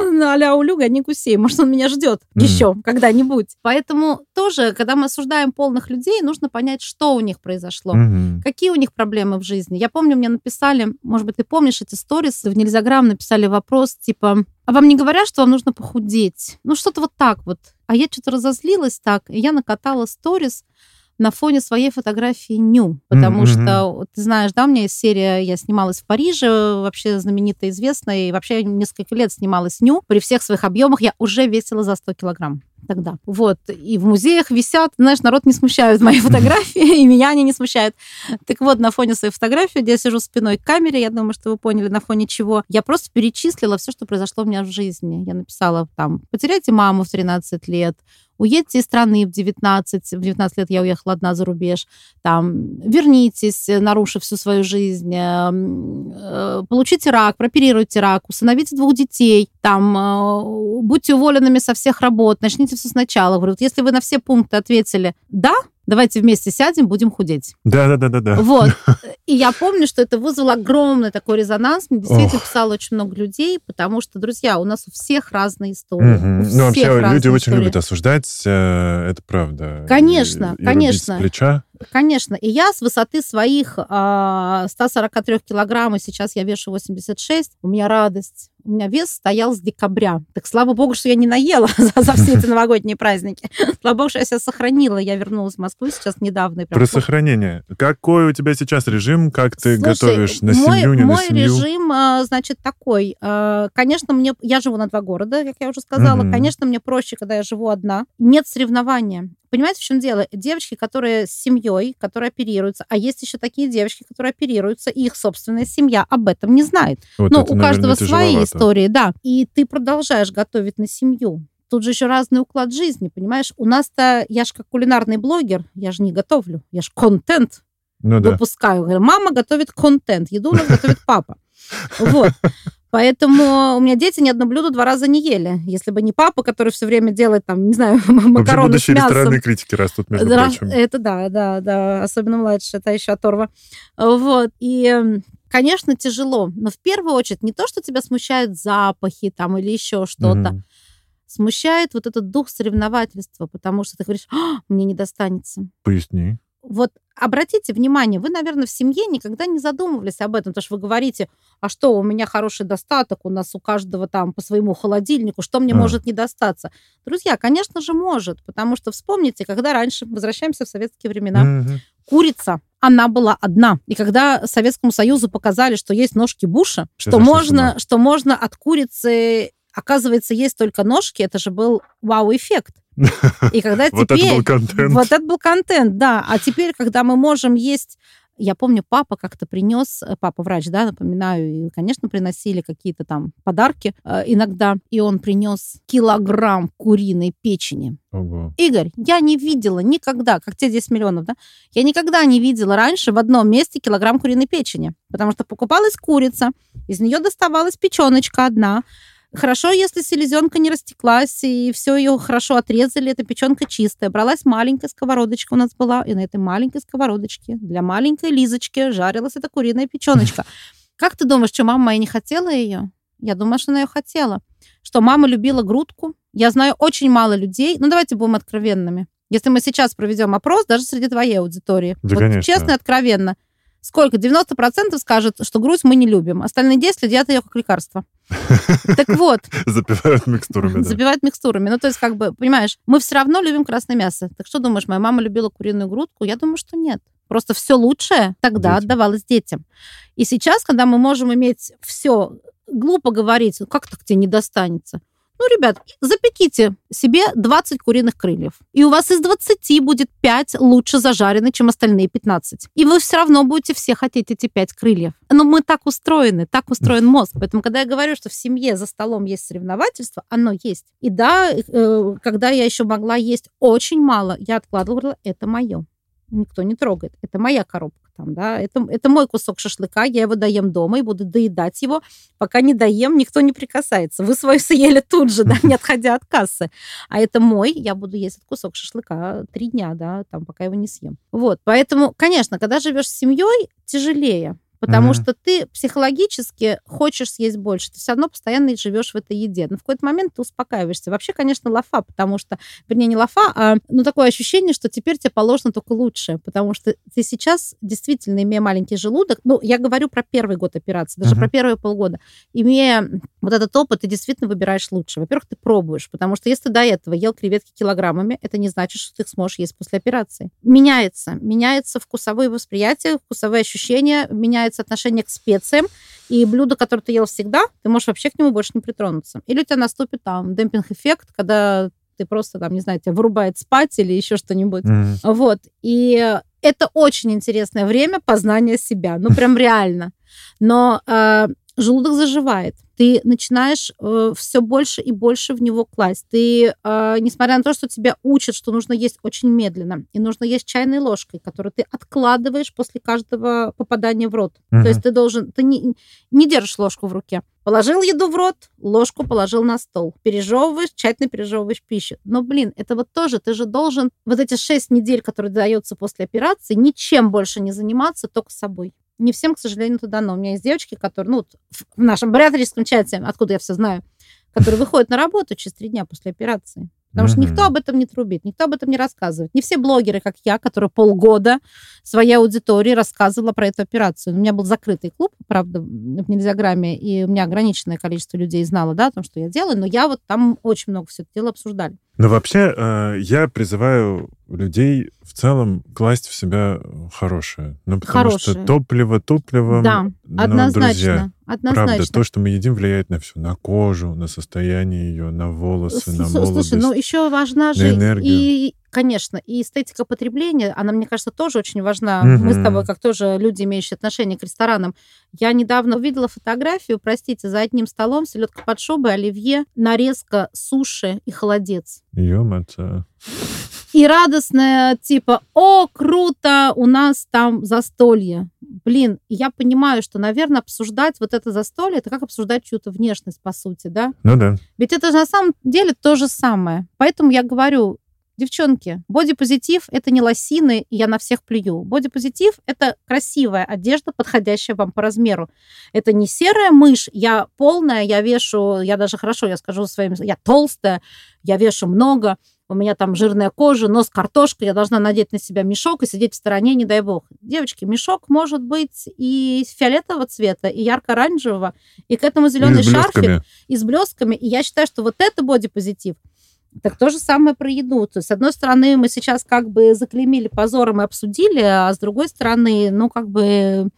а-ля улюга, не гусей. Может, он меня ждет mm. еще когда-нибудь. Поэтому тоже, когда мы осуждаем полных людей, нужно понять, что у них произошло, mm-hmm. какие у них проблемы в жизни. Я помню, мне написали, может быть, ты помнишь эти сторисы, в Нельзяграм написали вопрос, типа, а вам не говорят, что вам нужно похудеть? Ну, что-то вот так вот. А я что-то разозлилась так, и я накатала сторис, на фоне своей фотографии ню, потому mm-hmm. что, ты знаешь, да, у меня есть серия, я снималась в Париже, вообще знаменитая, известная, и вообще несколько лет снималась ню. При всех своих объемах я уже весила за 100 килограмм тогда. Вот. И в музеях висят, знаешь, народ не смущают мои фотографии, и меня они не смущают. Так вот, на фоне своей фотографии, где я сижу спиной к камере, я думаю, что вы поняли, на фоне чего, я просто перечислила все, что произошло у меня в жизни. Я написала там, потеряйте маму в 13 лет, уедьте из страны в 19, в 19 лет я уехала одна за рубеж, там, вернитесь, нарушив всю свою жизнь, э, э, получите рак, прооперируйте рак, усыновите двух детей, там, э, будьте уволенными со всех работ, начните все сначала. Говорю, вот если вы на все пункты ответили «да», давайте вместе сядем, будем худеть. Да, да, да, да, да. Вот. И я помню, что это вызвало огромный такой резонанс. Мне действительно Ох. писало очень много людей, потому что, друзья, у нас у всех разные истории. Угу. Ну, вообще, люди истории. очень любят осуждать, э, это правда. Конечно, и, и конечно. Плеча. Конечно. И я с высоты своих а, 143 килограмм, и сейчас я вешу 86, у меня радость. У меня вес стоял с декабря. Так слава богу, что я не наела за, за все эти новогодние праздники. Слава богу, что я себя сохранила. Я вернулась в Москву сейчас недавно. Про сохранение. Какой у тебя сейчас режим? Как ты Слушай, готовишь на мой, семью, не мой на семью? Мой режим, а, значит, такой. А, конечно, мне... Я живу на два города, как я уже сказала. Mm-hmm. Конечно, мне проще, когда я живу одна. Нет соревнования. Понимаете, в чем дело? Девочки, которые с семьей, которые оперируются, а есть еще такие девочки, которые оперируются, и их собственная семья об этом не знает. Вот ну, это, у каждого наверное, свои тяжеловато. истории, да. И ты продолжаешь готовить на семью. Тут же еще разный уклад жизни, понимаешь? У нас-то, я же как кулинарный блогер, я же не готовлю, я же контент ну, выпускаю. Да. Мама готовит контент, еду у нас готовит папа. Вот. Поэтому у меня дети ни одно блюдо два раза не ели. Если бы не папа, который все время делает, там, не знаю, макароны с мясом. ресторанные критики растут, между да, прочим. Это да, да, да. Особенно младше, это еще оторва. Вот. И конечно, тяжело. Но в первую очередь не то, что тебя смущают запахи там или еще что-то. Mm-hmm. Смущает вот этот дух соревновательства, потому что ты говоришь, а, мне не достанется. Поясни. Вот обратите внимание, вы, наверное, в семье никогда не задумывались об этом, потому что вы говорите, а что, у меня хороший достаток, у нас у каждого там по своему холодильнику, что мне а. может не достаться? Друзья, конечно же, может, потому что вспомните, когда раньше, возвращаемся в советские времена, угу. курица, она была одна. И когда Советскому Союзу показали, что есть ножки Буша, что можно, что можно от курицы оказывается, есть только ножки, это же был вау-эффект. И когда теперь... Вот это был контент. Вот это был контент, да. А теперь, когда мы можем есть я помню, папа как-то принес, э, папа врач, да, напоминаю, и, конечно, приносили какие-то там подарки э, иногда, и он принес килограмм куриной печени. Ого. Игорь, я не видела никогда, как те 10 миллионов, да, я никогда не видела раньше в одном месте килограмм куриной печени, потому что покупалась курица, из нее доставалась печеночка одна, Хорошо, если селезенка не растеклась, и все ее хорошо отрезали, эта печенка чистая. Бралась маленькая сковородочка у нас была, и на этой маленькой сковородочке для маленькой Лизочки жарилась эта куриная печеночка. Как ты думаешь, что мама моя не хотела ее? Я думаю, что она ее хотела. Что мама любила грудку. Я знаю очень мало людей. Ну, давайте будем откровенными. Если мы сейчас проведем опрос, даже среди твоей аудитории, да, вот конечно. честно и откровенно, сколько? 90% скажет, что грудь мы не любим. Остальные 10 едят ее как лекарство. Так вот. Запивают микстурами, Запивают микстурами. Ну, то есть, как бы, понимаешь, мы все равно любим красное мясо. Так что думаешь, моя мама любила куриную грудку? Я думаю, что нет. Просто все лучшее тогда детям. отдавалось детям. И сейчас, когда мы можем иметь все, глупо говорить, как так тебе не достанется? Ну, ребят, запеките себе 20 куриных крыльев. И у вас из 20 будет 5 лучше зажарены, чем остальные 15. И вы все равно будете все хотеть эти 5 крыльев. Но мы так устроены, так устроен мозг. Поэтому, когда я говорю, что в семье за столом есть соревновательство, оно есть. И да, э, когда я еще могла есть очень мало, я откладывала, это мое никто не трогает. Это моя коробка там, да, это, это мой кусок шашлыка, я его доем дома и буду доедать его, пока не доем, никто не прикасается. Вы свою съели тут же, да, не отходя от кассы. А это мой, я буду есть этот кусок шашлыка три дня, да, там, пока его не съем. Вот, поэтому, конечно, когда живешь с семьей, тяжелее, Потому mm-hmm. что ты психологически хочешь съесть больше, ты все равно постоянно живешь в этой еде. Но в какой-то момент ты успокаиваешься. Вообще, конечно, лафа, потому что, вернее, не лафа, а ну, такое ощущение, что теперь тебе положено только лучше, потому что ты сейчас, действительно, имея маленький желудок, ну, я говорю про первый год операции, даже mm-hmm. про первые полгода, имея вот этот опыт, ты действительно выбираешь лучше. Во-первых, ты пробуешь, потому что если ты до этого ел креветки килограммами, это не значит, что ты их сможешь есть после операции. Меняется. Меняется вкусовые восприятия, вкусовые ощущения, меняется меняется отношение к специям, и блюдо, которое ты ел всегда, ты можешь вообще к нему больше не притронуться. Или у тебя наступит там демпинг-эффект, когда ты просто там, не знаю, тебя вырубает спать или еще что-нибудь. Mm-hmm. Вот. И это очень интересное время познания себя. Ну, прям реально. Но э, желудок заживает ты начинаешь э, все больше и больше в него класть. Ты, э, несмотря на то, что тебя учат, что нужно есть очень медленно, и нужно есть чайной ложкой, которую ты откладываешь после каждого попадания в рот. Угу. То есть ты должен, ты не, не держишь ложку в руке. Положил еду в рот, ложку положил на стол. Пережевываешь, тщательно пережевываешь пищу. Но, блин, это вот тоже, ты же должен вот эти шесть недель, которые даются после операции, ничем больше не заниматься, только собой. Не всем, к сожалению, это дано. У меня есть девочки, которые, ну, в нашем бариатрическом чате, откуда я все знаю, которые выходят на работу через три дня после операции. Потому mm-hmm. что никто об этом не трубит, никто об этом не рассказывает. Не все блогеры, как я, которые полгода своей аудитории рассказывала про эту операцию. У меня был закрытый клуб, правда, в Нельзяграмме, и у меня ограниченное количество людей знало, да, о том, что я делаю, но я вот там очень много все это дело обсуждали. Но вообще э, я призываю людей в целом класть в себя хорошее. Ну, потому хорошее. что топливо топливо. Да, однозначно. Друзья, однозначно. Правда, то, что мы едим, влияет на все. На кожу, на состояние ее, на волосы, С- на молодость. Слушай, ну еще важна же и Конечно, и эстетика потребления, она, мне кажется, тоже очень важна. Угу. Мы с тобой, как тоже люди, имеющие отношение к ресторанам. Я недавно увидела фотографию, простите, за одним столом селедка под шубой, оливье, нарезка суши и холодец. Ё-моё. И радостная, типа, о, круто, у нас там застолье. Блин, я понимаю, что, наверное, обсуждать вот это застолье, это как обсуждать чью-то внешность, по сути, да? Ну да. Ведь это же на самом деле то же самое. Поэтому я говорю, Девчонки, бодипозитив – это не лосины, и я на всех плюю. Бодипозитив – это красивая одежда, подходящая вам по размеру. Это не серая мышь, я полная, я вешу, я даже хорошо, я скажу своим, я толстая, я вешу много, у меня там жирная кожа, нос картошка, я должна надеть на себя мешок и сидеть в стороне, не дай бог. Девочки, мешок может быть и фиолетового цвета, и ярко-оранжевого, и к этому зеленый шарфик, и с блесками. И я считаю, что вот это бодипозитив – так то же самое про еду. То есть, с одной стороны, мы сейчас как бы заклеймили позором и обсудили, а с другой стороны, ну, как бы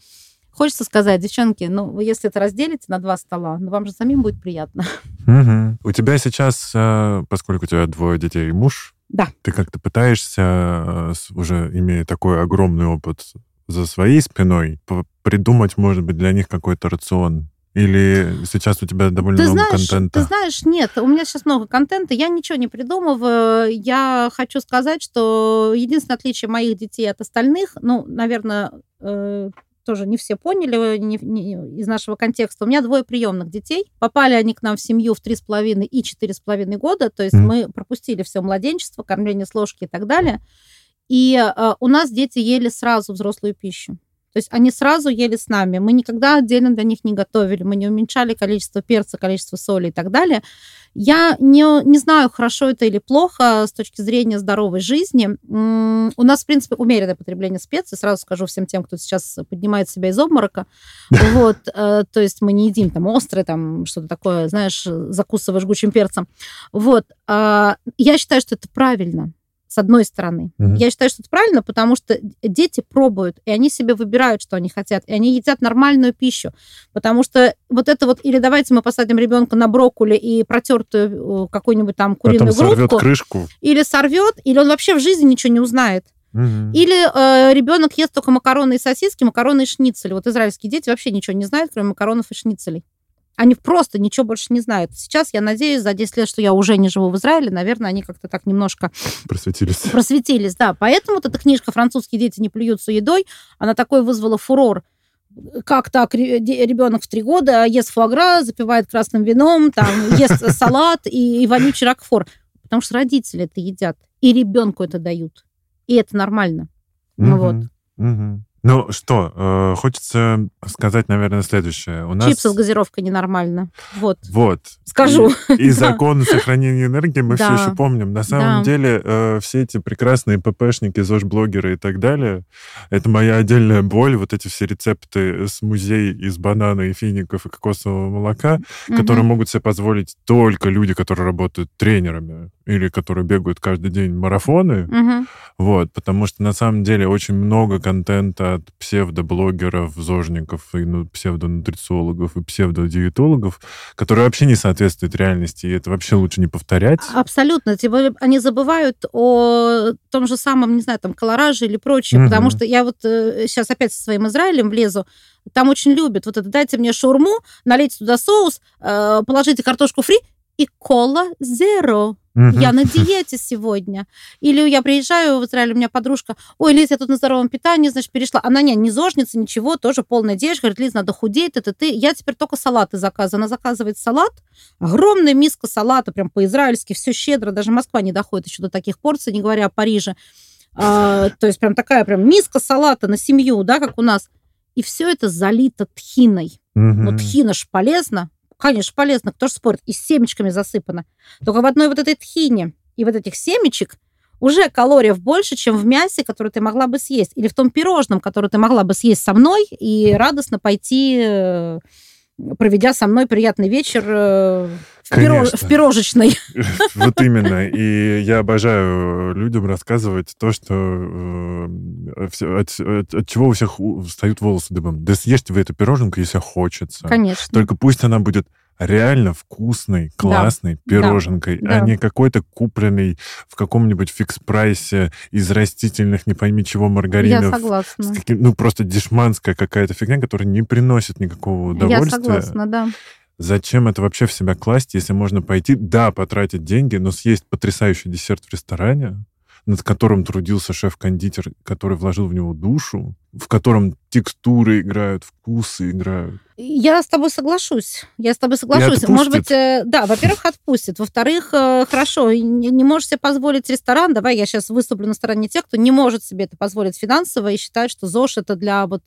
хочется сказать, девчонки, ну, вы если это разделите на два стола, ну, вам же самим будет приятно. Угу. У тебя сейчас, э, поскольку у тебя двое детей и муж, да. ты как-то пытаешься, э, уже имея такой огромный опыт за своей спиной, придумать, может быть, для них какой-то рацион или сейчас у тебя довольно ты много знаешь, контента? Ты знаешь, нет, у меня сейчас много контента, я ничего не придумываю. Я хочу сказать, что единственное отличие моих детей от остальных, ну, наверное, э, тоже не все поняли не, не, из нашего контекста. У меня двое приемных детей. Попали они к нам в семью в три с половиной и четыре с половиной года. То есть mm. мы пропустили все младенчество, кормление с ложки и так далее. И э, у нас дети ели сразу взрослую пищу. То есть они сразу ели с нами. Мы никогда отдельно для них не готовили, мы не уменьшали количество перца, количество соли и так далее. Я не, не знаю, хорошо это или плохо с точки зрения здоровой жизни. У нас, в принципе, умеренное потребление специй. Сразу скажу всем тем, кто сейчас поднимает себя из обморока. Вот, э, то есть мы не едим там острое, там что-то такое, знаешь, закусывая жгучим перцем. Вот. А, я считаю, что это правильно с одной стороны. Mm-hmm. Я считаю, что это правильно, потому что дети пробуют, и они себе выбирают, что они хотят, и они едят нормальную пищу. Потому что вот это вот, или давайте мы посадим ребенка на брокколи и протертую какую-нибудь там куриную Потом грудку. сорвет крышку. Или сорвет, или он вообще в жизни ничего не узнает. Угу. Или э, ребенок ест только макароны и сосиски, макароны и шницели. Вот израильские дети вообще ничего не знают, кроме макаронов и шницелей. Они просто ничего больше не знают. Сейчас, я надеюсь, за 10 лет, что я уже не живу в Израиле, наверное, они как-то так немножко... Просветились. Просветились, да. Поэтому вот эта книжка «Французские дети не плюются едой», она такой вызвала фурор. Как так ребенок в три года ест фуагра, запивает красным вином, там, ест салат и, и вонючий ракфор. Потому что родители это едят, и ребенку это дают. И это нормально. Ну вот. Ну что, э, хочется сказать, наверное, следующее. У нас... Чипсы с газировкой ненормально. Вот. Вот. Скажу. И, и закон сохранения энергии мы все еще помним. На самом деле э, все эти прекрасные ППшники, ЗОЖ-блогеры и так далее, это моя отдельная боль. Вот эти все рецепты с музея из банана и фиников и кокосового молока, угу. которые могут себе позволить только люди, которые работают тренерами или которые бегают каждый день марафоны. Угу. Вот, потому что на самом деле очень много контента от псевдоблогеров, зожников, и ну, псевдонутрициологов и псевдодиетологов, которые вообще не соответствуют реальности, и это вообще лучше не повторять. Абсолютно. Более они забывают о том же самом, не знаю, там, колораже или прочее, угу. потому что я вот сейчас э, опять со своим Израилем влезу, там очень любят вот это, дайте мне шаурму, налейте туда соус, э, положите картошку фри и кола zero. Угу. Я на диете сегодня. Или я приезжаю в Израиль, у меня подружка, ой, Лиз, я тут на здоровом питании, значит, перешла. Она не, не зожница, ничего, тоже полная девушка. Говорит, Лиз, надо худеть, это ты. Я теперь только салаты заказываю. Она заказывает салат, огромная миска салата, прям по-израильски, все щедро. Даже Москва не доходит еще до таких порций, не говоря о Париже. А, то есть прям такая прям миска салата на семью, да, как у нас. И все это залито тхиной. Угу. Но тхина ж полезно, Конечно, полезно, кто же спорит, и семечками засыпано. Только в одной вот этой тхине и вот этих семечек уже калориев больше, чем в мясе, которое ты могла бы съесть, или в том пирожном, которое ты могла бы съесть со мной и радостно пойти, э, проведя со мной приятный вечер э, в, пирож... в пирожечной. Вот именно. И я обожаю людям рассказывать то, что э, от, от, от чего у всех встают волосы дыбом. Да съешьте вы эту пироженку, если хочется. Конечно. Только пусть она будет реально вкусной, классной да, пироженкой, да, а да. не какой-то купленный в каком-нибудь фикс-прайсе из растительных, не пойми чего, маргаринов. Я согласна. Каким, ну, просто дешманская какая-то фигня, которая не приносит никакого удовольствия. Я согласна, да. Зачем это вообще в себя класть, если можно пойти, да, потратить деньги, но съесть потрясающий десерт в ресторане, над которым трудился шеф-кондитер, который вложил в него душу, в котором текстуры играют, вкусы играют. Я с тобой соглашусь. Я с тобой соглашусь. Может быть, э, да, во-первых, отпустит. Во-вторых, э, хорошо, не, не можешь себе позволить ресторан. Давай я сейчас выступлю на стороне тех, кто не может себе это позволить финансово и считает, что ЗОЖ это для вот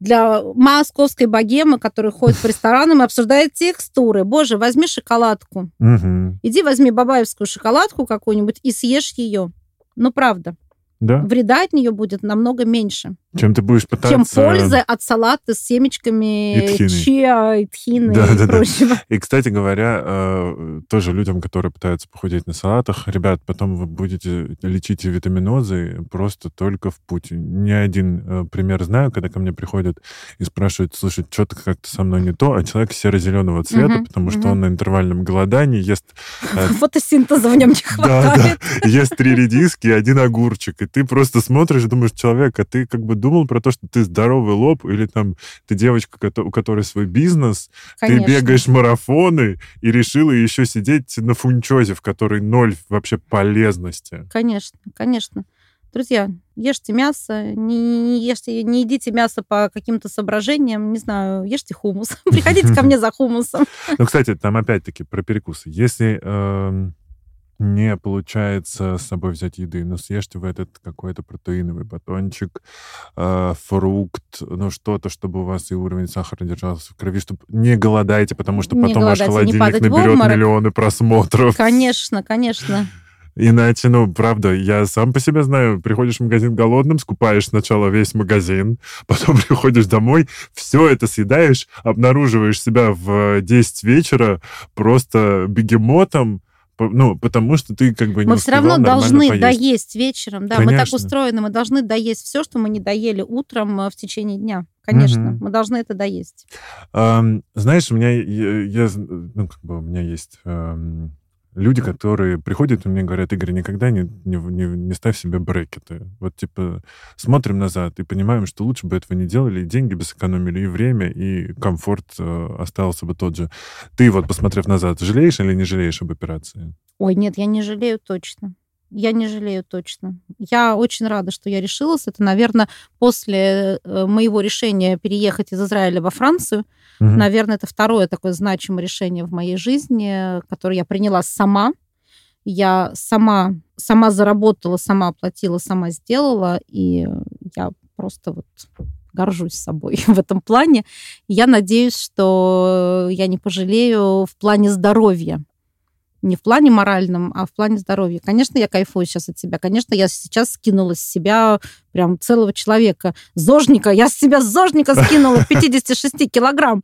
для московской богемы, которая ходит по ресторанам и обсуждает текстуры. Боже, возьми шоколадку. Угу. Иди возьми бабаевскую шоколадку какую-нибудь и съешь ее. Ну, правда. Да. Вреда от нее будет намного меньше. Чем ты будешь пытаться... Чем польза от салата с семечками и чиа, и тхины да, и да, прочего. Да. И, кстати говоря, э, тоже людям, которые пытаются похудеть на салатах, ребят, потом вы будете лечить витаминозы просто только в путь. Не один э, пример знаю, когда ко мне приходят и спрашивают, слушай, что-то как-то со мной не то, а человек серо-зеленого цвета, угу, потому угу. что он на интервальном голодании ест... Э, Фотосинтеза в нем не хватает. Да, да. Ест три редиски и один огурчик. И ты просто смотришь и думаешь, человек, а ты как бы думал про то, что ты здоровый лоб, или там ты девочка, у которой свой бизнес, Конечно. ты бегаешь марафоны и решила еще сидеть на фунчозе, в которой ноль вообще полезности. Конечно, конечно. Друзья, ешьте мясо, не, не, ешьте, не едите мясо по каким-то соображениям, не знаю, ешьте хумус. Приходите ко мне за хумусом. Ну, кстати, там опять-таки про перекусы. Если эм, не получается с собой взять еды, но съешьте в этот какой-то протеиновый батончик, э, фрукт, ну что-то, чтобы у вас и уровень сахара держался в крови, чтобы не голодайте, потому что потом ваш холодильник наберет миллионы просмотров. Конечно, конечно. Иначе, ну, правда, я сам по себе знаю, приходишь в магазин голодным, скупаешь сначала весь магазин, потом приходишь домой, все это съедаешь, обнаруживаешь себя в 10 вечера просто бегемотом, Ну, потому что ты как бы не Мы все равно должны поесть. доесть вечером. Да, Конечно. мы так устроены. Мы должны доесть все, что мы не доели утром э, в течение дня. Конечно, угу. мы должны это доесть. Um, знаешь, у меня, я, я, ну, как бы у меня есть um, люди, которые приходят и мне говорят, Игорь, никогда не, не, не, не ставь себе брекеты. Вот, типа, смотрим назад и понимаем, что лучше бы этого не делали, и деньги бы сэкономили, и время, и комфорт э, остался бы тот же. Ты вот, посмотрев назад, жалеешь или не жалеешь об операции? Ой, нет, я не жалею точно. Я не жалею точно. Я очень рада, что я решилась. Это, наверное, после э, моего решения переехать из Израиля во Францию. Угу. Наверное, это второе такое значимое решение в моей жизни, которое я приняла сама. Я сама, сама заработала, сама оплатила, сама сделала. И я просто вот горжусь собой в этом плане. Я надеюсь, что я не пожалею в плане здоровья не в плане моральном, а в плане здоровья. Конечно, я кайфую сейчас от себя. Конечно, я сейчас скинула с себя прям целого человека. Зожника. Я с себя зожника скинула 56 килограмм.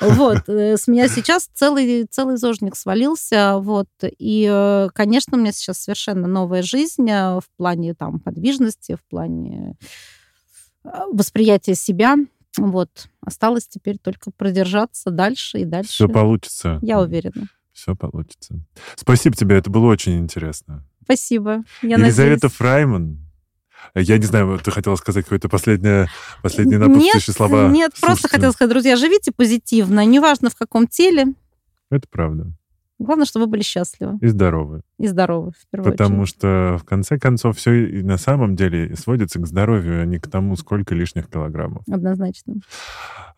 Вот, э, с меня сейчас целый, целый зожник свалился, вот, и, э, конечно, у меня сейчас совершенно новая жизнь э, в плане, там, подвижности, в плане восприятия себя, вот, осталось теперь только продержаться дальше и дальше. Все получится. Я уверена. Все получится. Спасибо тебе, это было очень интересно. Спасибо. Я Елизавета надеюсь. Фрайман. Я не знаю, ты хотела сказать какое-то последнее, последние напутствующие слова. Нет, просто хотела сказать, друзья, живите позитивно, неважно в каком теле. Это правда. Главное, чтобы вы были счастливы. И здоровы. И здоровы, в первую Потому очередь. что, в конце концов, все и на самом деле сводится к здоровью, а не к тому, сколько лишних килограммов. Однозначно.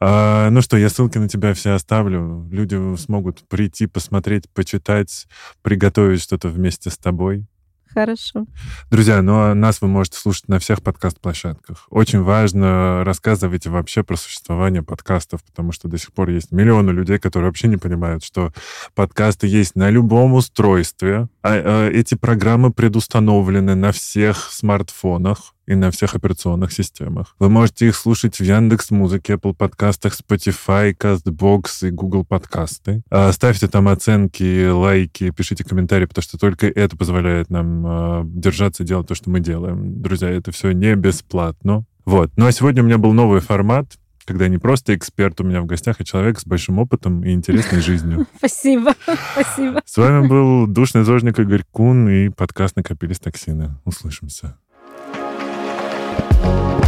А, ну что, я ссылки на тебя все оставлю. Люди смогут прийти, посмотреть, почитать, приготовить что-то вместе с тобой. Хорошо. Друзья, ну а нас вы можете слушать на всех подкаст-площадках. Очень важно рассказывайте вообще про существование подкастов, потому что до сих пор есть миллионы людей, которые вообще не понимают, что подкасты есть на любом устройстве. А, а эти программы предустановлены на всех смартфонах и на всех операционных системах. Вы можете их слушать в Яндекс Музыке, Apple подкастах, Spotify, CastBox и Google подкасты. А, ставьте там оценки, лайки, пишите комментарии, потому что только это позволяет нам а, держаться, делать то, что мы делаем. Друзья, это все не бесплатно. Вот. Ну а сегодня у меня был новый формат, когда не просто эксперт у меня в гостях, а человек с большим опытом и интересной жизнью. Спасибо, спасибо. С вами был душный зожник Игорь Кун и подкаст «Накопились токсины». Услышимся. Thank you.